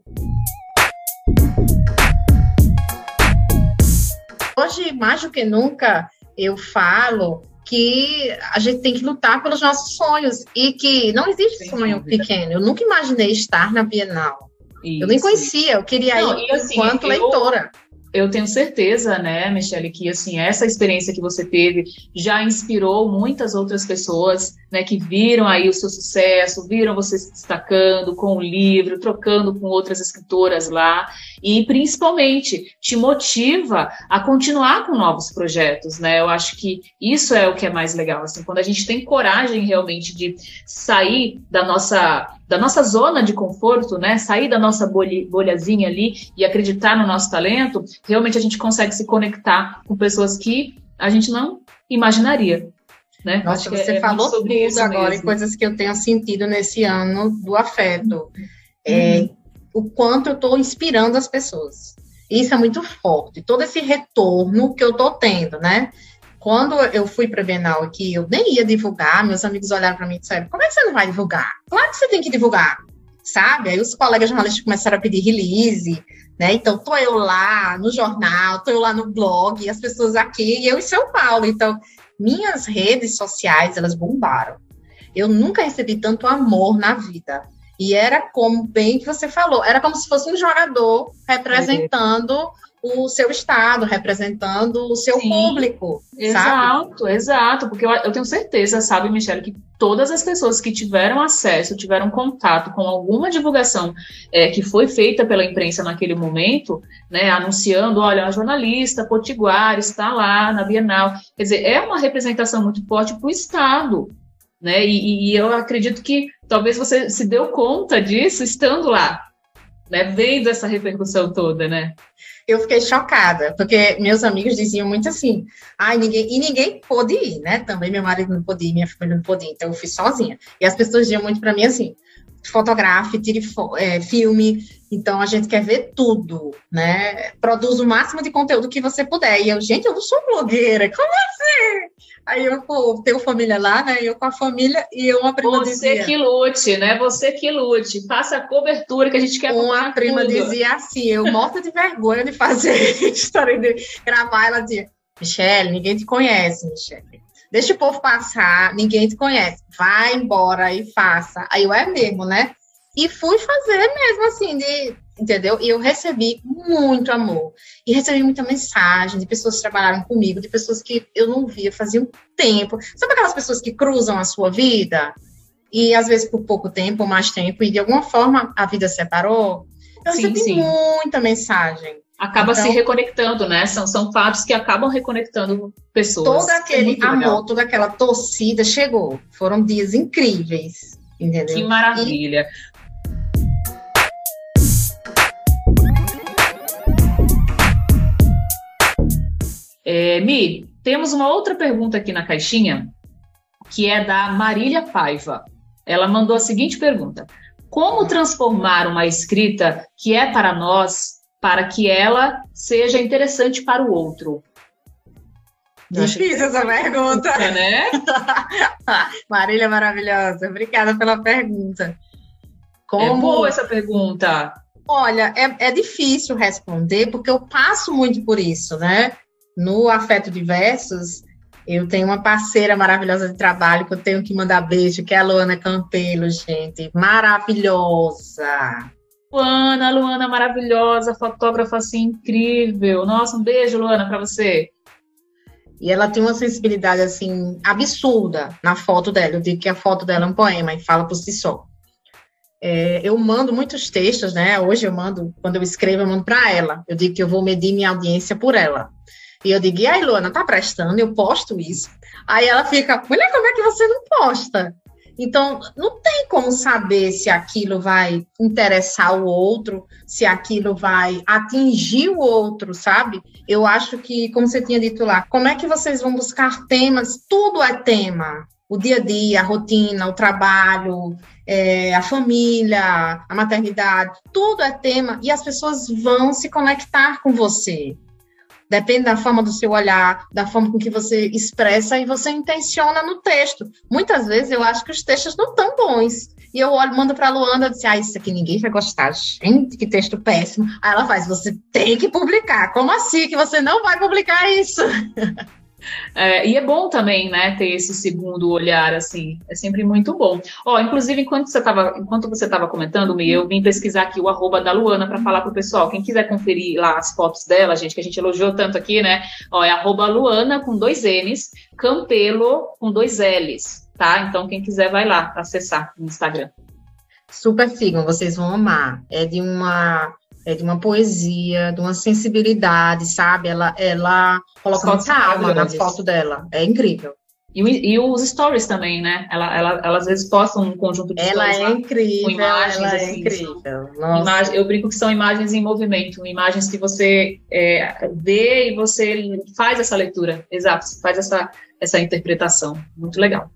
Hoje, mais do que nunca, eu falo que a gente tem que lutar pelos nossos sonhos e que não existe Sem sonho dúvida. pequeno. Eu nunca imaginei estar na Bienal. Isso. Eu nem conhecia, eu queria não, ir assim, enquanto eu, leitora. eu tenho certeza, né, Michele, que assim essa experiência que você teve já inspirou muitas outras pessoas, né, que viram aí o seu sucesso, viram você se destacando com o livro, trocando com outras escritoras lá e principalmente te motiva a continuar com novos projetos, né? Eu acho que isso é o que é mais legal, assim, quando a gente tem coragem realmente de sair da nossa da nossa zona de conforto, né? Sair da nossa bolha, bolhazinha ali e acreditar no nosso talento, realmente a gente consegue se conectar com pessoas que a gente não imaginaria. Né? Nossa, você é, falou tudo agora mesmo. e coisas que eu tenho sentido nesse ano do afeto. Uhum. É, o quanto eu estou inspirando as pessoas. Isso é muito forte. Todo esse retorno que eu estou tendo, né? Quando eu fui para a Bienal aqui, eu nem ia divulgar, meus amigos olharam para mim e disseram: como é que você não vai divulgar? Claro que você tem que divulgar, sabe? Aí os colegas jornalistas começaram a pedir release, né? Então, tô eu lá no jornal, tô eu lá no blog, as pessoas aqui, e eu em São Paulo. Então, minhas redes sociais, elas bombaram. Eu nunca recebi tanto amor na vida. E era como bem que você falou, era como se fosse um jogador representando o seu estado, representando o seu Sim, público. Exato, sabe? exato, porque eu, eu, tenho certeza, sabe, Michelle, que todas as pessoas que tiveram acesso, tiveram contato com alguma divulgação é, que foi feita pela imprensa naquele momento, né, anunciando, olha, a jornalista Potiguar está lá na Bienal, quer dizer, é uma representação muito forte para o Estado, né, e, e eu acredito que talvez você se deu conta disso estando lá, né, vendo essa repercussão toda, né? Eu fiquei chocada, porque meus amigos diziam muito assim, ai, ninguém, e ninguém pôde ir, né? Também meu marido não pôde ir, minha família não pôde ir, então eu fui sozinha. E as pessoas diziam muito para mim assim, fotografe, tire é, filme, então a gente quer ver tudo, né? Produz o máximo de conteúdo que você puder. E eu, gente, eu não sou blogueira, como assim? Aí eu pô, tenho família lá, né? Eu com a família e eu uma prima Você dizia, que lute, né? Você que lute, faça a cobertura que a gente quer Uma prima tudo. dizia assim, eu morta de vergonha de fazer história de gravar, ela dizia, Michelle, ninguém te conhece, Michelle. Deixa o povo passar, ninguém te conhece. Vai embora e faça. Aí eu é mesmo, né? E fui fazer mesmo assim, de, entendeu? E eu recebi muito amor. E recebi muita mensagem de pessoas que trabalharam comigo, de pessoas que eu não via fazia um tempo. Sabe aquelas pessoas que cruzam a sua vida? E às vezes por pouco tempo, mais tempo, e de alguma forma a vida separou? Eu sim, recebi sim. muita mensagem. Acaba então, se reconectando, né? São, são fatos que acabam reconectando pessoas. Todo aquele é amor, toda aquela torcida chegou. Foram dias incríveis. Entendeu? Que maravilha. E, É, Mi, temos uma outra pergunta aqui na caixinha, que é da Marília Paiva. Ela mandou a seguinte pergunta: Como transformar uma escrita que é para nós para que ela seja interessante para o outro? Difícil essa pergunta, né? Marília maravilhosa, obrigada pela pergunta. Como... É boa essa pergunta. Olha, é, é difícil responder porque eu passo muito por isso, né? no Afeto Diversos, eu tenho uma parceira maravilhosa de trabalho que eu tenho que mandar beijo, que é a Luana Campelo, gente. Maravilhosa. Luana, Luana maravilhosa, fotógrafa assim incrível. Nossa, um beijo, Luana, para você. E ela tem uma sensibilidade assim absurda na foto dela. Eu digo que a foto dela é um poema e fala por si só. É, eu mando muitos textos, né? Hoje eu mando, quando eu escrevo, eu mando para ela. Eu digo que eu vou medir minha audiência por ela. E eu digo, e aí, Luana, tá prestando? Eu posto isso. Aí ela fica, mulher, como é que você não posta? Então, não tem como saber se aquilo vai interessar o outro, se aquilo vai atingir o outro, sabe? Eu acho que, como você tinha dito lá, como é que vocês vão buscar temas? Tudo é tema. O dia a dia, a rotina, o trabalho, é, a família, a maternidade, tudo é tema e as pessoas vão se conectar com você. Depende da forma do seu olhar, da forma com que você expressa e você intenciona no texto. Muitas vezes eu acho que os textos não estão bons. E eu olho, mando para Luanda e disse: Ah, isso aqui ninguém vai gostar. Gente, que texto péssimo. Aí ela faz: Você tem que publicar. Como assim que você não vai publicar isso? É, e é bom também, né, ter esse segundo olhar, assim, é sempre muito bom. Ó, inclusive, enquanto você estava enquanto você estava comentando, Mi, eu vim pesquisar aqui o arroba da Luana para falar pro pessoal. Quem quiser conferir lá as fotos dela, gente, que a gente elogiou tanto aqui, né? Ó, é arroba Luana com dois N's, Campelo com dois L's, tá? Então, quem quiser vai lá acessar no Instagram. Super sigam, vocês vão amar. É de uma é de uma poesia, de uma sensibilidade, sabe? Ela, ela coloca muita alma na foto dela. É incrível. E, e, os stories também, né? Ela, ela, ela às vezes posta um conjunto de ela stories. Ela é incrível. Com imagens, ela é assim, incrível. Imagem, eu brinco que são imagens em movimento, imagens que você é, vê e você faz essa leitura. Exato, faz essa, essa interpretação. Muito legal.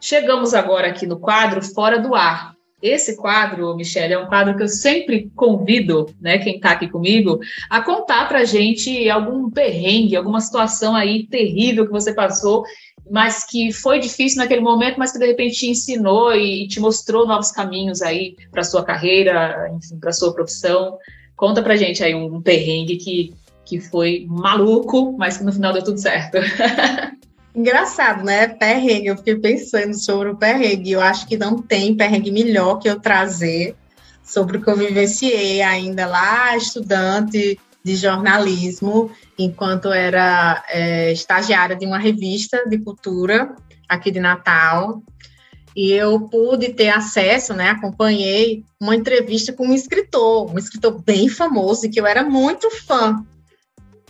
Chegamos agora aqui no quadro Fora do Ar. Esse quadro, Michelle, é um quadro que eu sempre convido, né, quem está aqui comigo, a contar para gente algum perrengue, alguma situação aí terrível que você passou, mas que foi difícil naquele momento, mas que de repente te ensinou e te mostrou novos caminhos aí para sua carreira, enfim, para sua profissão. Conta para gente aí um perrengue que, que foi maluco, mas que no final deu tudo certo. Engraçado, né? Perrengue. Eu fiquei pensando sobre o perrengue. Eu acho que não tem perrengue melhor que eu trazer sobre o que eu vivenciei ainda lá, estudante de jornalismo, enquanto era é, estagiária de uma revista de cultura aqui de Natal. E eu pude ter acesso, né? Acompanhei uma entrevista com um escritor, um escritor bem famoso e que eu era muito fã.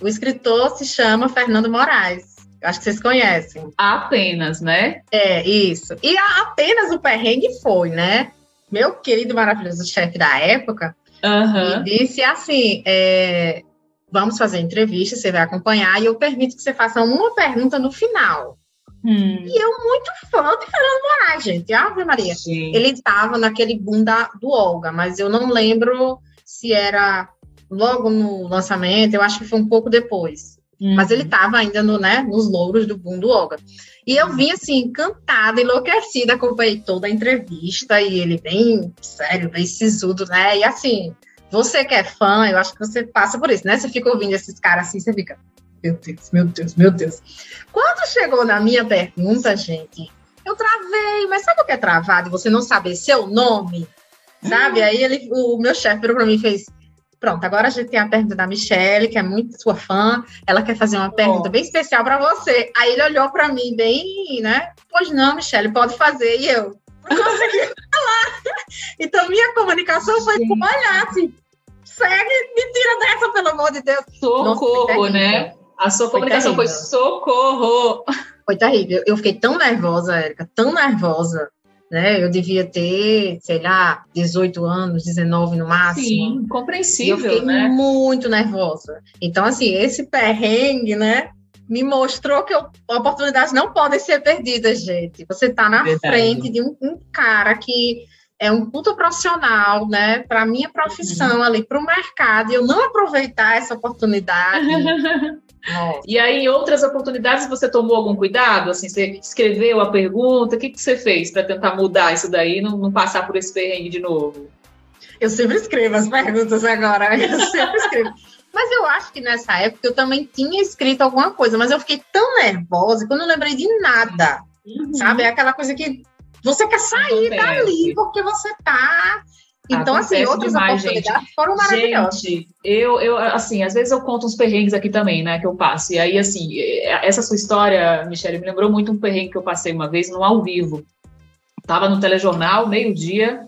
O escritor se chama Fernando Moraes. Acho que vocês conhecem. Apenas, né? É, isso. E apenas o perrengue foi, né? Meu querido maravilhoso chefe da época uhum. me disse assim: é, vamos fazer entrevista, você vai acompanhar, e eu permito que você faça uma pergunta no final. Hum. E eu, muito fã de Fernando Moraes, gente. Ave Maria. Sim. Ele estava naquele boom da, do Olga, mas eu não lembro se era logo no lançamento, eu acho que foi um pouco depois. Uhum. Mas ele estava ainda no, né, nos louros do boom do Olga. E eu vim assim, encantada, enlouquecida, acompanhei toda a entrevista e ele bem sério, bem sisudo, né? E assim, você que é fã, eu acho que você passa por isso, né? Você fica ouvindo esses caras assim, você fica, meu Deus, meu Deus, meu Deus. Quando chegou na minha pergunta, gente, eu travei, mas sabe o que é travado você não saber seu nome? Sabe? Uhum. Aí ele, o meu chefe virou para mim e fez: Pronto, agora a gente tem a pergunta da Michelle, que é muito sua fã. Ela quer fazer uma pergunta bem especial para você. Aí ele olhou para mim bem, né? Pois não, Michelle, pode fazer. E eu não consegui falar. Então, minha comunicação foi com olhar assim. Segue, me tira dessa, pelo amor de Deus. Socorro, Nossa, né? A sua foi comunicação terrível. foi socorro. Foi terrível. Eu fiquei tão nervosa, Érica, tão nervosa né? Eu devia ter, sei lá, 18 anos, 19 no máximo. Sim, compreensível, e eu fiquei né? muito nervosa. Então, assim, esse perrengue, né? Me mostrou que eu, oportunidades não podem ser perdidas, gente. Você está na Verdade. frente de um, um, cara que é um puta profissional, né? Para minha profissão uhum. ali, para o mercado, e eu não aproveitar essa oportunidade. Nossa. E aí, em outras oportunidades, você tomou algum cuidado? Assim, você escreveu a pergunta, o que, que você fez para tentar mudar isso daí e não, não passar por esse perrengue de novo? Eu sempre escrevo as perguntas agora, eu sempre escrevo. Mas eu acho que nessa época eu também tinha escrito alguma coisa, mas eu fiquei tão nervosa que eu não lembrei de nada. Uhum. Sabe? É aquela coisa que você quer sair Acontece. dali porque você tá então, assim, Acontece assim, outras demais, oportunidades gente. foram maravilhosas. Gente, eu, eu, assim, às vezes eu conto uns perrengues aqui também, né, que eu passo. E aí, assim, essa sua história, Michelle, me lembrou muito um perrengue que eu passei uma vez no ao vivo. Tava no telejornal, meio-dia,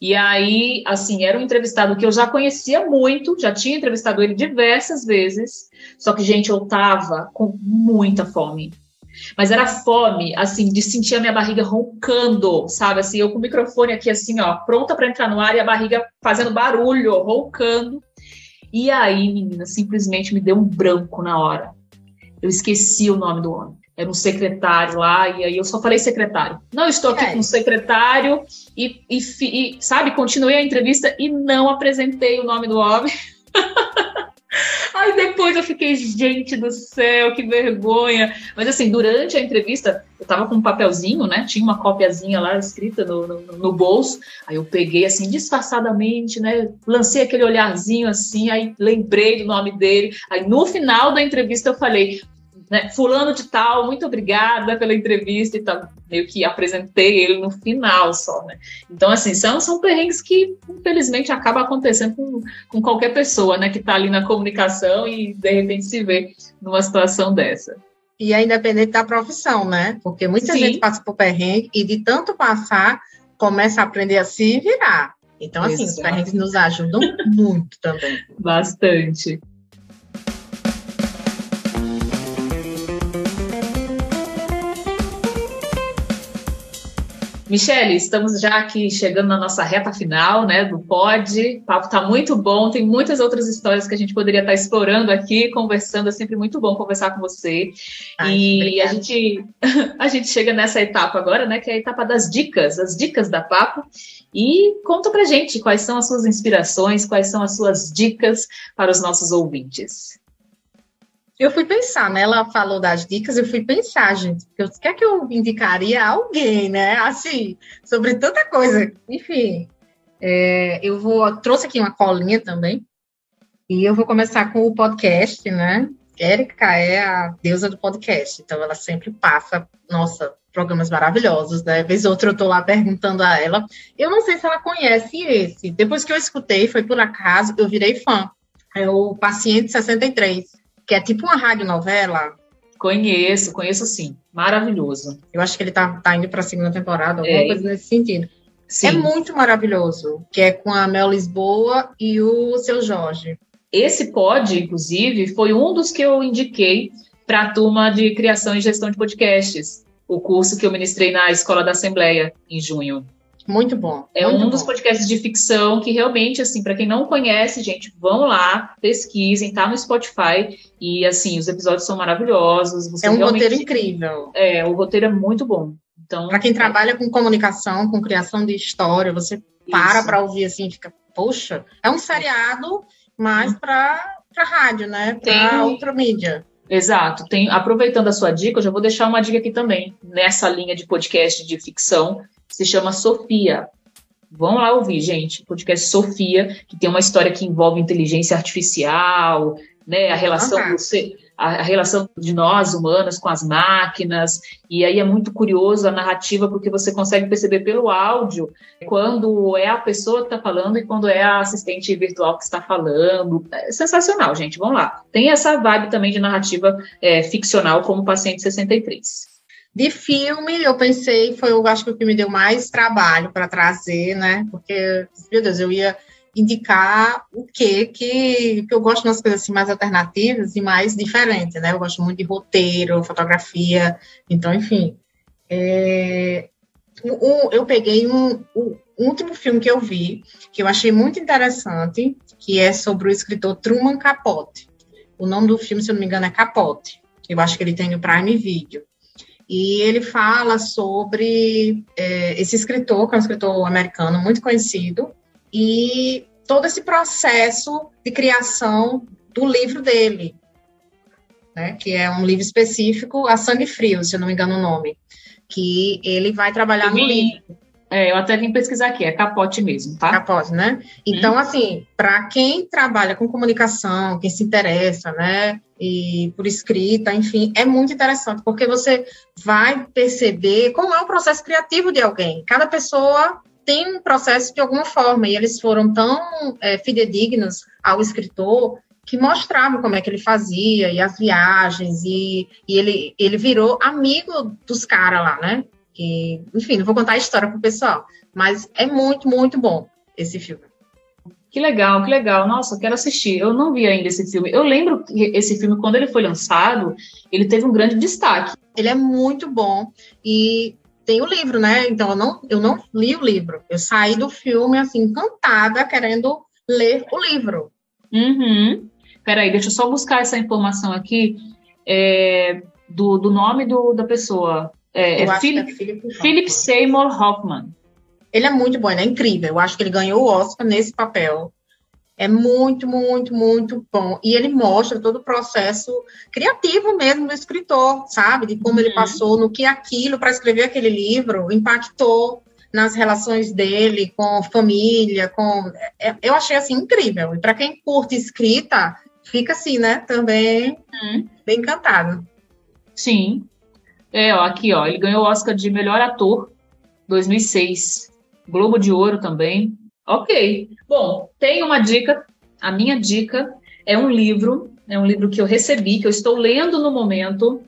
e aí, assim, era um entrevistado que eu já conhecia muito, já tinha entrevistado ele diversas vezes, só que, gente, eu tava com muita fome. Mas era fome, assim, de sentir a minha barriga roncando, sabe? Assim, eu com o microfone aqui, assim, ó, pronta para entrar no ar e a barriga fazendo barulho, roncando. E aí, menina, simplesmente me deu um branco na hora. Eu esqueci o nome do homem. Era um secretário lá, e aí eu só falei secretário. Não estou aqui é. com o secretário, e, e, e, sabe, continuei a entrevista e não apresentei o nome do homem. Aí depois eu fiquei, gente do céu, que vergonha. Mas assim, durante a entrevista, eu tava com um papelzinho, né? Tinha uma copiazinha lá escrita no, no, no, bolso. Aí eu peguei assim, disfarçadamente, né? Lancei aquele olharzinho assim, aí lembrei do nome dele. Aí no final da entrevista eu falei: né, fulano de tal, muito obrigada pela entrevista e tal. Meio que apresentei ele no final só, né? Então, assim, são, são perrengues que, infelizmente, acaba acontecendo com, com qualquer pessoa, né, que está ali na comunicação e, de repente, se vê numa situação dessa. E é independente da profissão, né? Porque muita Sim. gente passa por perrengue e, de tanto passar, começa a aprender a se virar. Então, assim, Exato. os perrengues nos ajudam muito também. Bastante. Michele, estamos já aqui chegando na nossa reta final, né, do pod. O papo está muito bom, tem muitas outras histórias que a gente poderia estar explorando aqui, conversando. É sempre muito bom conversar com você. Ai, e a gente, a gente chega nessa etapa agora, né, que é a etapa das dicas, as dicas da papo. E conta pra gente quais são as suas inspirações, quais são as suas dicas para os nossos ouvintes eu fui pensar, né? Ela falou das dicas, eu fui pensar, gente, o que é que eu indicaria a alguém, né? Assim, sobre tanta coisa. Enfim, é, eu vou trouxe aqui uma colinha também e eu vou começar com o podcast, né? Érica é a deusa do podcast, então ela sempre passa, nossa, programas maravilhosos, né? Vez ou outra eu tô lá perguntando a ela. Eu não sei se ela conhece esse. Depois que eu escutei, foi por acaso, eu virei fã. É o Paciente 63 que é tipo uma radionovela. Conheço, conheço sim. Maravilhoso. Eu acho que ele tá, tá indo para a segunda temporada, alguma é. coisa nesse sentido. Sim. É muito maravilhoso, que é com a Mel Lisboa e o seu Jorge. Esse pod, inclusive, foi um dos que eu indiquei para a turma de criação e gestão de podcasts, o curso que eu ministrei na Escola da Assembleia em junho. Muito bom. É muito um bom. dos podcasts de ficção que realmente, assim, para quem não conhece, gente, vão lá, pesquisem, tá no Spotify. E, assim, os episódios são maravilhosos. é um realmente... roteiro incrível. É, o roteiro é muito bom. Então, para quem trabalha com comunicação, com criação de história, você para para ouvir assim, fica, poxa, é um seriado, mas hum. para rádio, né? Para Tem... outra mídia. Exato. Tem, aproveitando a sua dica, eu já vou deixar uma dica aqui também, nessa linha de podcast de ficção se chama Sofia. Vão lá ouvir, gente. Podcast Sofia, que tem uma história que envolve inteligência artificial, né? A relação você, a, relação de nós humanas com as máquinas. E aí é muito curioso a narrativa, porque você consegue perceber pelo áudio quando é a pessoa que está falando e quando é a assistente virtual que está falando. É sensacional, gente. Vamos lá. Tem essa vibe também de narrativa é, ficcional como Paciente 63. De filme, eu pensei, foi eu acho que o que me deu mais trabalho para trazer, né? Porque, meu Deus, eu ia indicar o quê? Que, que eu gosto das coisas assim, mais alternativas e mais diferentes, né? Eu gosto muito de roteiro, fotografia, então, enfim. É, um, eu peguei um, um, último filme que eu vi, que eu achei muito interessante, que é sobre o escritor Truman Capote. O nome do filme, se eu não me engano, é Capote. Eu acho que ele tem no Prime Video. E ele fala sobre é, esse escritor, que é um escritor americano muito conhecido, e todo esse processo de criação do livro dele, né, que é um livro específico, A Sangue Frio, se eu não me engano o nome, que ele vai trabalhar no livro. É, eu até vim pesquisar aqui, é capote mesmo, tá? Capote, né? Então, hum. assim, para quem trabalha com comunicação, quem se interessa, né, e por escrita, enfim, é muito interessante, porque você vai perceber como é o processo criativo de alguém. Cada pessoa tem um processo de alguma forma, e eles foram tão é, fidedignos ao escritor que mostravam como é que ele fazia, e as viagens, e, e ele, ele virou amigo dos caras lá, né? Que, enfim, não vou contar a história pro pessoal, mas é muito, muito bom esse filme. Que legal, que legal. Nossa, quero assistir. Eu não vi ainda esse filme. Eu lembro que esse filme, quando ele foi lançado, ele teve um grande destaque. Ele é muito bom e tem o livro, né? Então eu não, eu não li o livro. Eu saí do filme assim encantada, querendo ler o livro. Uhum. Peraí, deixa eu só buscar essa informação aqui é, do, do nome do, da pessoa. É, é Philip, é Philip Seymour Hoffman. Ele é muito bom, ele é incrível. Eu acho que ele ganhou o Oscar nesse papel. É muito, muito, muito bom. E ele mostra todo o processo criativo mesmo do escritor, sabe? De como uhum. ele passou, no que aquilo, para escrever aquele livro, impactou nas relações dele com família, com. É, eu achei assim incrível. E para quem curte escrita, fica assim, né? Também uhum. bem encantado. Sim. É, ó, aqui, ó, ele ganhou o Oscar de melhor ator 2006. Globo de Ouro também. Ok. Bom, tem uma dica. A minha dica é um livro, é um livro que eu recebi, que eu estou lendo no momento,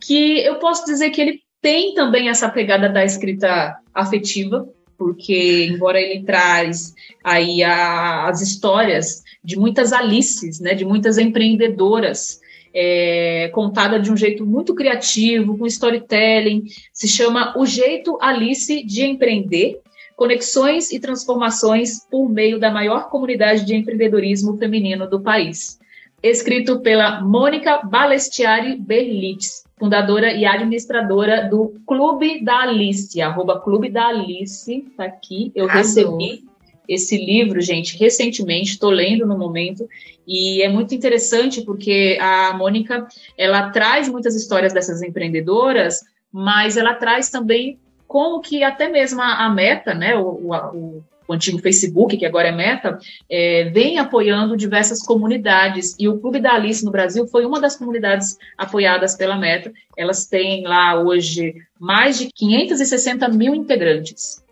que eu posso dizer que ele tem também essa pegada da escrita afetiva, porque embora ele traz aí a, as histórias de muitas Alices, né, de muitas empreendedoras, é, contada de um jeito muito criativo, com storytelling, se chama O Jeito Alice de Empreender, conexões e transformações por meio da maior comunidade de empreendedorismo feminino do país. Escrito pela Mônica Balestiari Berlitz, fundadora e administradora do Clube da Alice, arroba Clube da Alice, tá aqui. Eu recebi esse livro, gente, recentemente, estou lendo no momento, e é muito interessante porque a Mônica, ela traz muitas histórias dessas empreendedoras, mas ela traz também como que até mesmo a, a Meta, né, o, o, o, antigo Facebook, que agora é Meta, é, vem apoiando diversas comunidades. E o Clube da Alice no Brasil foi uma das comunidades apoiadas pela Meta. Elas têm lá hoje mais de 560 mil integrantes.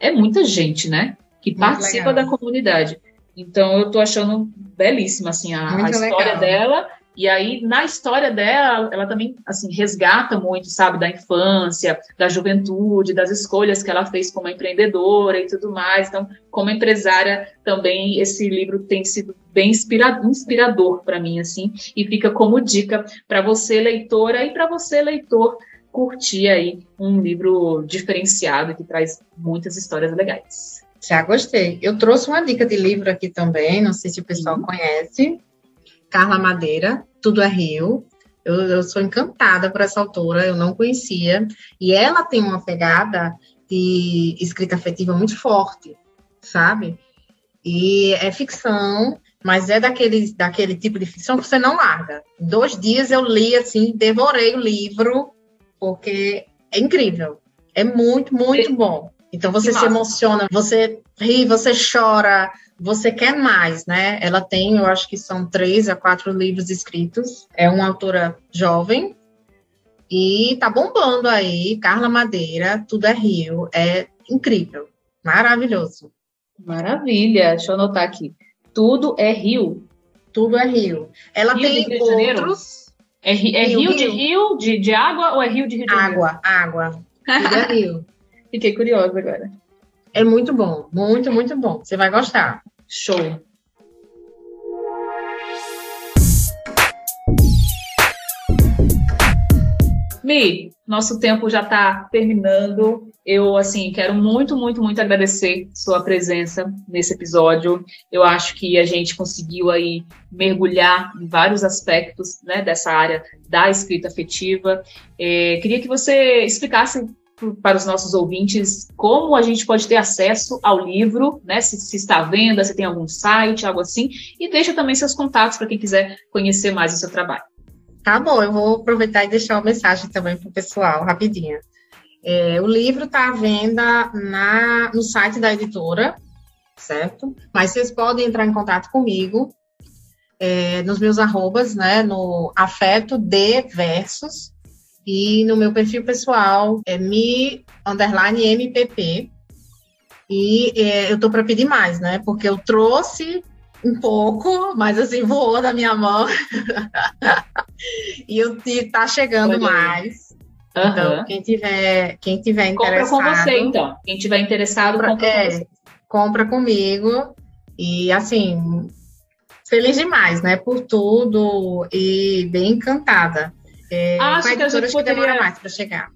É muita gente, né? Que Muito participa legal. da comunidade. Então eu estou achando belíssima assim a, a história legal. dela e aí, na história dela, ela também, assim, resgata muito, sabe, da infância, da juventude, das escolhas que ela fez como empreendedora e tudo mais. Então, como empresária, também esse livro tem sido bem inspirador para mim, assim, e fica como dica para você, leitora, e para você, leitor, curtir aí um livro diferenciado que traz muitas histórias legais. Já gostei. Eu trouxe uma dica de livro aqui também, não sei se o pessoal uhum. conhece, Carla Madeira, Tudo é Rio. Eu, eu, sou encantada por essa autora, eu não conhecia. E ela tem uma pegada de escrita afetiva muito forte, sabe? E é ficção, mas é daquele, daquele tipo de ficção que você não larga. Dois dias eu li, assim, devorei o livro, porque é incrível. É muito, muito bom. Então você se emociona, você ri, você chora, você quer mais, né? Ela tem, eu acho que são três a quatro livros escritos. É uma autora jovem e tá bombando aí. Carla Madeira, Tudo é Rio. É incrível, maravilhoso. Maravilha, deixa eu anotar aqui. Tudo é Rio. Tudo é Rio. Ela rio tem outros. É, é rio, rio, de rio, de, de água ou é rio de Rio de? Água, água. Tudo é rio. Fiquei curiosa agora. É muito bom, muito, muito bom. Você vai gostar. Show. Mi, nosso tempo já está terminando. Eu, assim, quero muito, muito, muito agradecer sua presença nesse episódio. Eu acho que a gente conseguiu aí mergulhar em vários aspectos né, dessa área da escrita afetiva. É, queria que você explicasse para os nossos ouvintes como a gente pode ter acesso ao livro, né? Se, se, está à venda, se tem algum site, algo assim, e deixa também seus contatos para quem quiser conhecer mais o seu trabalho. Tá bom, eu vou aproveitar e deixar uma mensagem também para o pessoal, rapidinho. É, o livro está à venda na, no site da editora, certo? Mas vocês podem entrar em contato comigo é, nos meus arrobas, né? No afeto de versos, e no meu perfil pessoal é mi underline MPP. E é, eu tô para pedir mais, né? Porque eu trouxe um pouco, mas assim, voou da minha mão. e eu tá chegando mais. Uhum. Então, quem tiver, quem tiver interessado. Compra com você, então. Quem tiver interessado, compra, compra é, com você. Compra comigo. E assim, feliz demais, né? Por tudo e bem encantada. É, Acho que a gente poderia mais para chegar.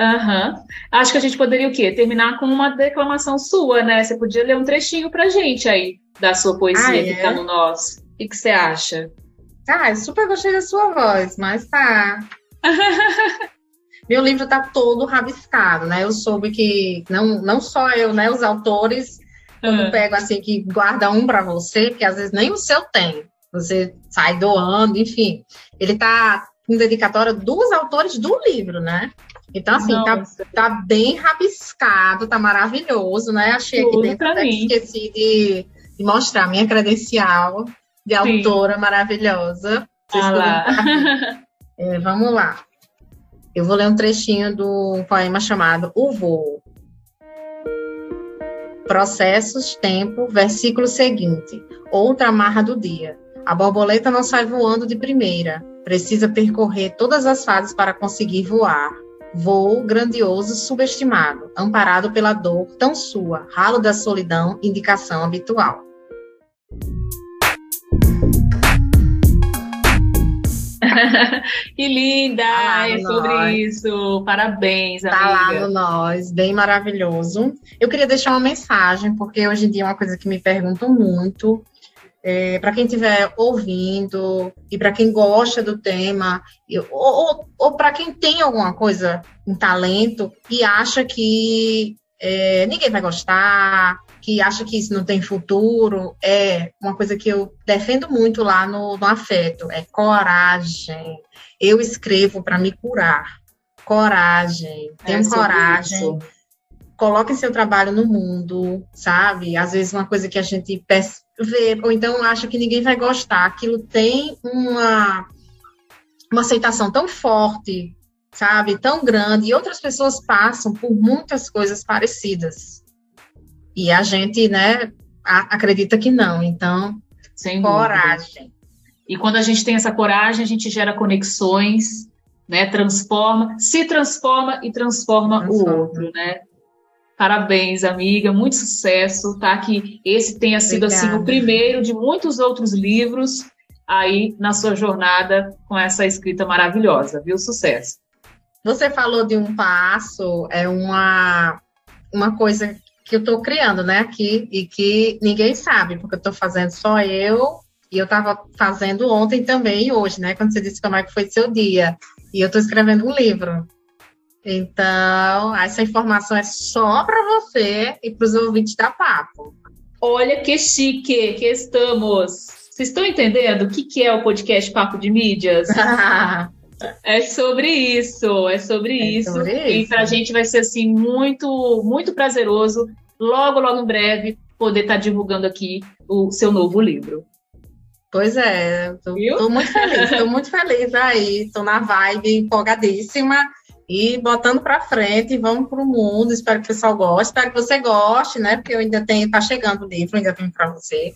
Uhum. Acho que a gente poderia o quê? Terminar com uma declamação sua, né? Você podia ler um trechinho pra gente aí da sua poesia ah, que é? tá no nosso. O que, que você acha? Ah, eu super gostei da sua voz, mas tá. Meu livro tá todo rabiscado, né? Eu soube que não, não só eu, né? Os autores quando uhum. pego assim, que guarda um para você, porque às vezes nem o seu tem. Você sai doando, enfim. Ele tá com dedicatória dos autores do livro, né? Então, assim, tá, tá, bem rabiscado, tá maravilhoso, né? Achei Tudo aqui dentro, até esqueci de, de, mostrar minha credencial de Sim. autora maravilhosa. Ah lá. É, vamos lá. Eu vou ler um trechinho do poema chamado O Voo. Processos, tempo, versículo seguinte. Outra amarra do dia. A borboleta não sai voando de primeira. Precisa percorrer todas as fases para conseguir voar. Voo grandioso subestimado, amparado pela dor tão sua, ralo da solidão, indicação habitual. que linda! Tá é sobre nós. isso. Parabéns, amiga. Tá lá no Nós, bem maravilhoso. Eu queria deixar uma mensagem, porque hoje em dia é uma coisa que me perguntam muito. É, para quem estiver ouvindo e para quem gosta do tema, ou, ou, ou para quem tem alguma coisa, um talento e acha que é, ninguém vai gostar, que acha que isso não tem futuro, é uma coisa que eu defendo muito lá no, no afeto, é coragem. Eu escrevo para me curar. Coragem, tenham é coragem. Isso. Coloquem seu trabalho no mundo, sabe? Às vezes uma coisa que a gente vê, ou então acha que ninguém vai gostar. Aquilo tem uma, uma aceitação tão forte, sabe? Tão grande. E outras pessoas passam por muitas coisas parecidas. E a gente, né, acredita que não. Então, Sem coragem. Dúvida. E quando a gente tem essa coragem, a gente gera conexões, né? Transforma, se transforma e transforma, transforma. o outro, né? Parabéns, amiga, muito sucesso, tá? Que esse tenha sido Obrigada. assim o primeiro de muitos outros livros aí na sua jornada com essa escrita maravilhosa, viu? Sucesso. Você falou de um passo, é uma uma coisa que eu estou criando, né, aqui, e que ninguém sabe, porque eu estou fazendo só eu, e eu estava fazendo ontem também e hoje, né, quando você disse como é que foi seu dia, e eu estou escrevendo um livro. Então, essa informação é só para você e para os ouvintes da Papo. Olha que chique que estamos. Vocês estão entendendo o que, que é o podcast Papo de Mídias? É sobre isso, é sobre é isso. Sobre e para a gente vai ser assim muito, muito prazeroso, logo, logo em breve, poder estar tá divulgando aqui o seu novo livro. Pois é, estou muito feliz, estou muito feliz aí, estou na vibe empolgadíssima e botando para frente, vamos para o mundo. Espero que o pessoal goste, espero que você goste, né? Porque eu ainda tenho, tá chegando o livro, ainda tenho para você.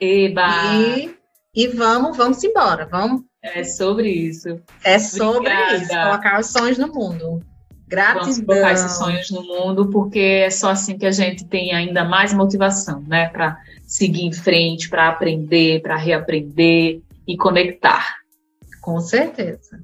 Eba! E, e vamos, vamos embora, vamos é sobre isso. É sobre Obrigada. isso, colocar os sonhos no mundo. Gratidão. Vamos colocar esses sonhos no mundo, porque é só assim que a gente tem ainda mais motivação, né? Para seguir em frente, para aprender, para reaprender e conectar. Com certeza.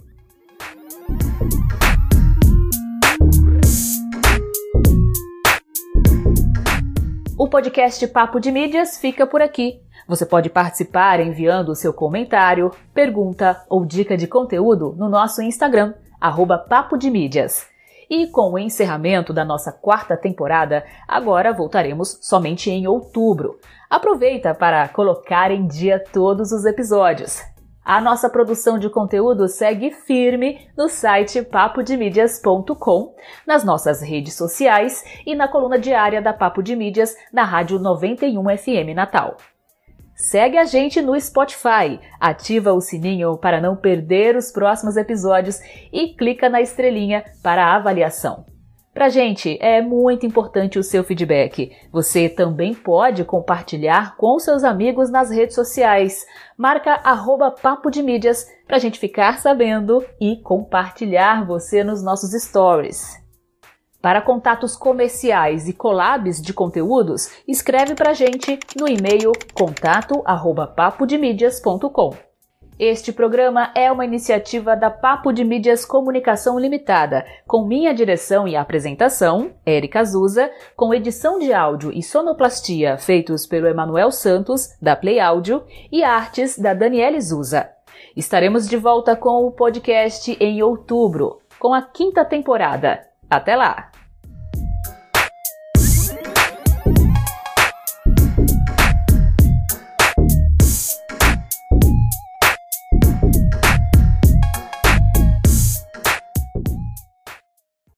O podcast Papo de Mídias fica por aqui. Você pode participar enviando o seu comentário, pergunta ou dica de conteúdo no nosso Instagram, arroba Papo de Mídias. E com o encerramento da nossa quarta temporada, agora voltaremos somente em outubro. Aproveita para colocar em dia todos os episódios. A nossa produção de conteúdo segue firme no site papodemídias.com, nas nossas redes sociais e na coluna diária da Papo de Mídias na Rádio 91 FM Natal. Segue a gente no Spotify, ativa o sininho para não perder os próximos episódios e clica na estrelinha para avaliação. Pra gente é muito importante o seu feedback. Você também pode compartilhar com seus amigos nas redes sociais. Marca arroba Papo de Mídias pra gente ficar sabendo e compartilhar você nos nossos stories. Para contatos comerciais e collabs de conteúdos, escreve para a gente no e-mail contato@papodemídias.com. Este programa é uma iniciativa da Papo de Mídias Comunicação Limitada, com minha direção e apresentação, Érica Azusa, com edição de áudio e sonoplastia feitos pelo Emanuel Santos, da Play Áudio, e artes da Daniele Zusa. Estaremos de volta com o podcast em outubro, com a quinta temporada. Até lá!